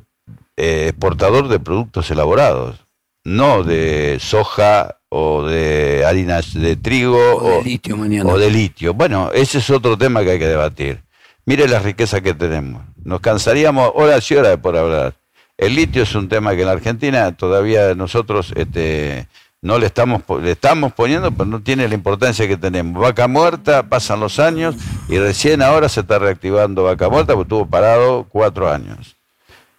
eh, exportador de productos elaborados, no de soja o de harinas de trigo o, de litio mañana. o de litio. Bueno, ese es otro tema que hay que debatir. Mire la riqueza que tenemos. Nos cansaríamos horas y horas por hablar. El litio es un tema que en la Argentina todavía nosotros este, no le estamos, le estamos poniendo, pero no tiene la importancia que tenemos. Vaca muerta, pasan los años y recién ahora se está reactivando vaca muerta porque estuvo parado cuatro años.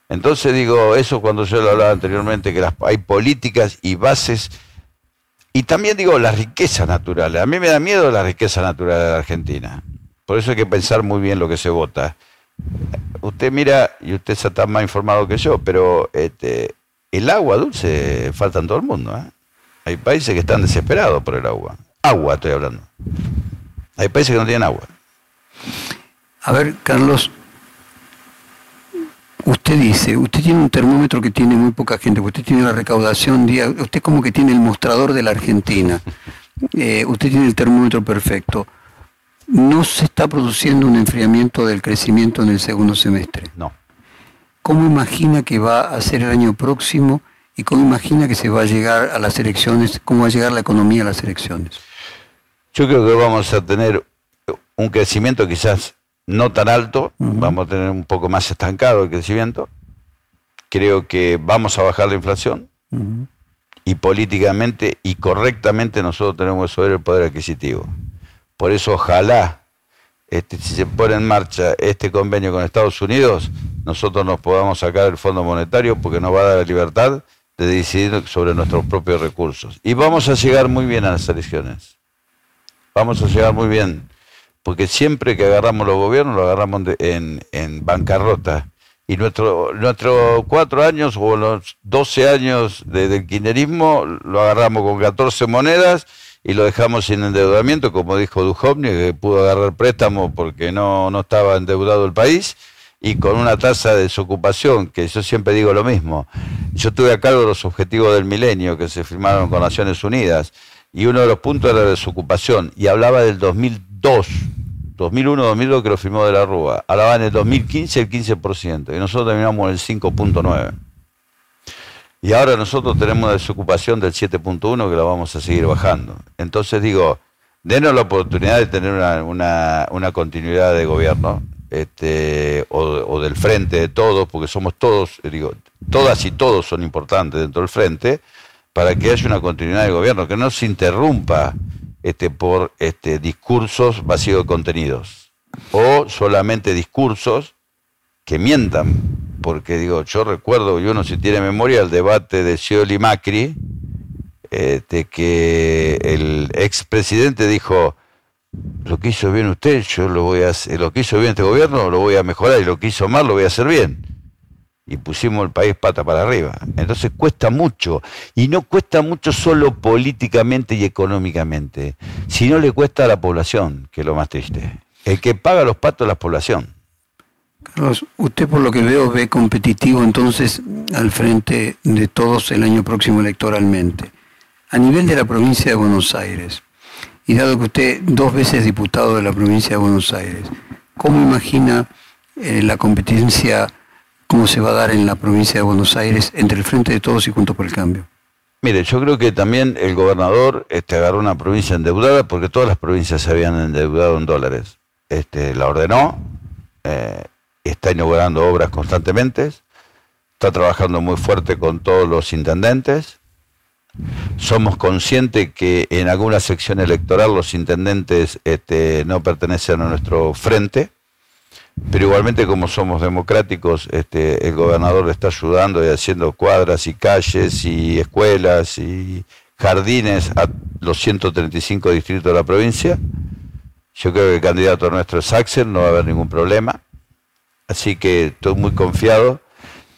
Entonces digo, eso cuando yo lo hablaba anteriormente, que hay políticas y bases, y también digo las riquezas naturales. A mí me da miedo la riqueza natural de la Argentina. Por eso hay que pensar muy bien lo que se vota. Usted mira, y usted está más informado que yo, pero este, el agua dulce falta en todo el mundo. ¿eh? Hay países que están desesperados por el agua. Agua estoy hablando. Hay países que no tienen agua. A ver, Carlos, Usted dice, usted tiene un termómetro que tiene muy poca gente, usted tiene la recaudación, usted como que tiene el mostrador de la Argentina, eh, usted tiene el termómetro perfecto. ¿No se está produciendo un enfriamiento del crecimiento en el segundo semestre? No. ¿Cómo imagina que va a ser el año próximo y cómo imagina que se va a llegar a las elecciones, cómo va a llegar la economía a las elecciones? Yo creo que vamos a tener un crecimiento quizás no tan alto, vamos a tener un poco más estancado el crecimiento. Creo que vamos a bajar la inflación y políticamente y correctamente nosotros tenemos que subir el poder adquisitivo. Por eso ojalá, este, si se pone en marcha este convenio con Estados Unidos, nosotros nos podamos sacar el Fondo Monetario porque nos va a dar la libertad de decidir sobre nuestros propios recursos. Y vamos a llegar muy bien a las elecciones. Vamos a llegar muy bien porque siempre que agarramos los gobiernos lo agarramos en, bancarrota. Y nuestros nuestro cuatro años o los 12 años de, del kirchnerismo lo agarramos con 14 monedas y lo dejamos sin endeudamiento, como dijo Duhovny, que pudo agarrar préstamo porque no, no estaba endeudado el país. Y con una tasa de desocupación, que yo siempre digo lo mismo. Yo tuve a cargo los objetivos del milenio que se firmaron con Naciones Unidas y uno de los puntos era la desocupación y hablaba del 2002, 2001-2002 que lo firmó de la Rúa, hablaba en el 2015 el 15% y nosotros terminamos en el 5.9%. Y ahora nosotros tenemos una desocupación del 7.1 que la vamos a seguir bajando. Entonces digo, denos la oportunidad de tener una, una continuidad de gobierno este, o, del frente de todos, porque somos todos, digo, todas y todos son importantes dentro del frente, para que haya una continuidad de gobierno, que no se interrumpa este, por este, discursos vacíos de contenidos, o solamente discursos que mientan, porque digo, yo recuerdo, y uno si tiene memoria, el debate de Scioli Macri, este, que el expresidente dijo, lo que hizo bien usted, yo lo voy a hacer, lo que hizo bien este gobierno lo voy a mejorar y lo que hizo mal lo voy a hacer bien. Y pusimos el país pata para arriba. Entonces cuesta mucho. Y no cuesta mucho solo políticamente y económicamente, sino le cuesta a la población, que es lo más triste. El que paga los patos es la población. Carlos, usted por lo que veo ve competitivo entonces al frente de todos el año próximo electoralmente. A nivel de la provincia de Buenos Aires, y dado que usted dos veces diputado de la provincia de Buenos Aires, ¿cómo imagina eh, la competencia, cómo se va a dar en la provincia de Buenos Aires entre el Frente de Todos y Juntos por el Cambio? Mire, yo creo que también el gobernador este, agarró una provincia endeudada porque todas las provincias se habían endeudado en dólares. Este, la ordenó, eh, está inaugurando obras constantemente, está trabajando muy fuerte con todos los intendentes, somos conscientes que en alguna sección electoral los intendentes este, no pertenecen a nuestro frente, pero igualmente como somos democráticos, este, el gobernador está ayudando y haciendo cuadras y calles y escuelas y jardines a los 135 distritos de la provincia. Yo creo que el candidato nuestro es Axel, no va a haber ningún problema. Así que estoy muy confiado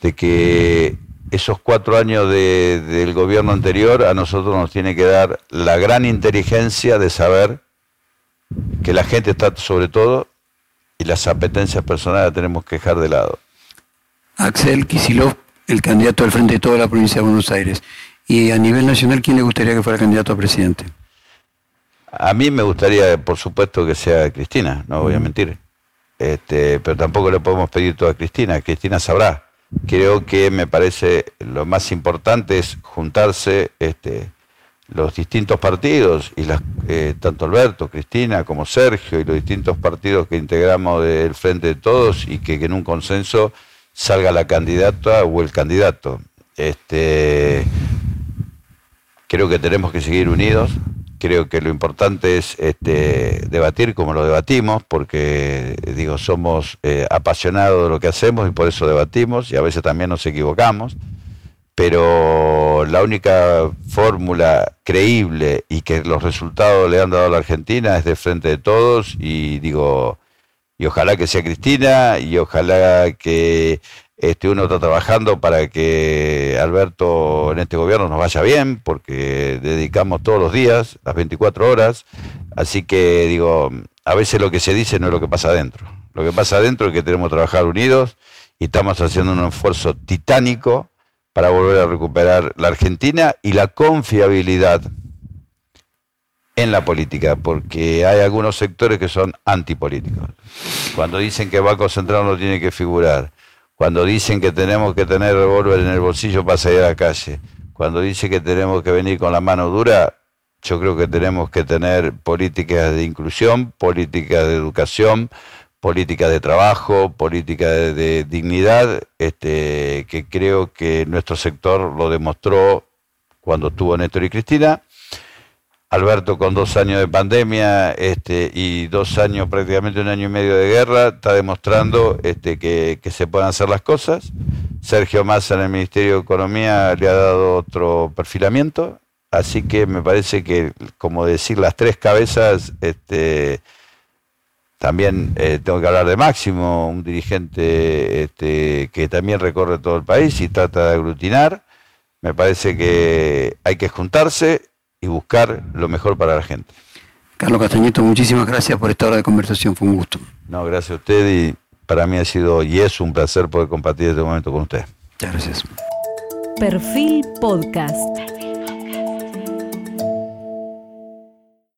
de que esos cuatro años del gobierno anterior a nosotros nos tiene que dar la gran inteligencia de saber que la gente está sobre todo y las apetencias personales las tenemos que dejar de lado. Axel Kisilov, el candidato al frente de toda la provincia de Buenos Aires. Y a nivel nacional, ¿quién le gustaría que fuera candidato a presidente? A mí me gustaría, por supuesto, que sea Cristina, no voy a mentir. Este, pero tampoco le podemos pedir todo a Cristina. Cristina sabrá creo que me parece lo más importante es juntarse este, los distintos partidos, y las, eh, tanto Alberto, Cristina como Sergio y los distintos partidos que integramos del Frente de Todos y que, en un consenso salga la candidata o el candidato. Este, creo que tenemos que seguir unidos, creo que lo importante es este, debatir como lo debatimos, porque digo, somos eh, apasionados de lo que hacemos y por eso debatimos y a veces también nos equivocamos, pero la única fórmula creíble y que los resultados le han dado a la Argentina es de frente de todos y digo, y ojalá que sea Cristina y ojalá que este, uno está trabajando para que Alberto en este gobierno nos vaya bien, porque dedicamos todos los días, las 24 horas. Así que digo, a veces lo que se dice no es lo que pasa adentro. Lo que pasa adentro es que tenemos que trabajar unidos y estamos haciendo un esfuerzo titánico para volver a recuperar la Argentina y la confiabilidad en la política, porque hay algunos sectores que son antipolíticos. Cuando dicen que Banco Central no tiene que figurar, cuando dicen que tenemos que tener revólver en el bolsillo para salir a la calle, cuando dicen que tenemos que venir con la mano dura, yo creo que tenemos que tener políticas de inclusión, políticas de educación, políticas de trabajo, políticas de, dignidad, este, que creo que nuestro sector lo demostró cuando estuvo Néstor y Cristina, Alberto con dos años de pandemia este, y dos años, prácticamente un año y medio de guerra, está demostrando este, que, se pueden hacer las cosas. Sergio Massa en el Ministerio de Economía le ha dado otro perfilamiento, así que me parece que, como decir, las tres cabezas, este, también eh, tengo que hablar de Máximo, un dirigente este, que también recorre todo el país y trata de aglutinar. Me parece que hay que juntarse y buscar lo mejor para la gente. Carlos Castañeto, muchísimas gracias por esta hora de conversación, fue un gusto. No, gracias a usted y para mí ha sido y es un placer poder compartir este momento con usted. Muchas gracias. Perfil Podcast.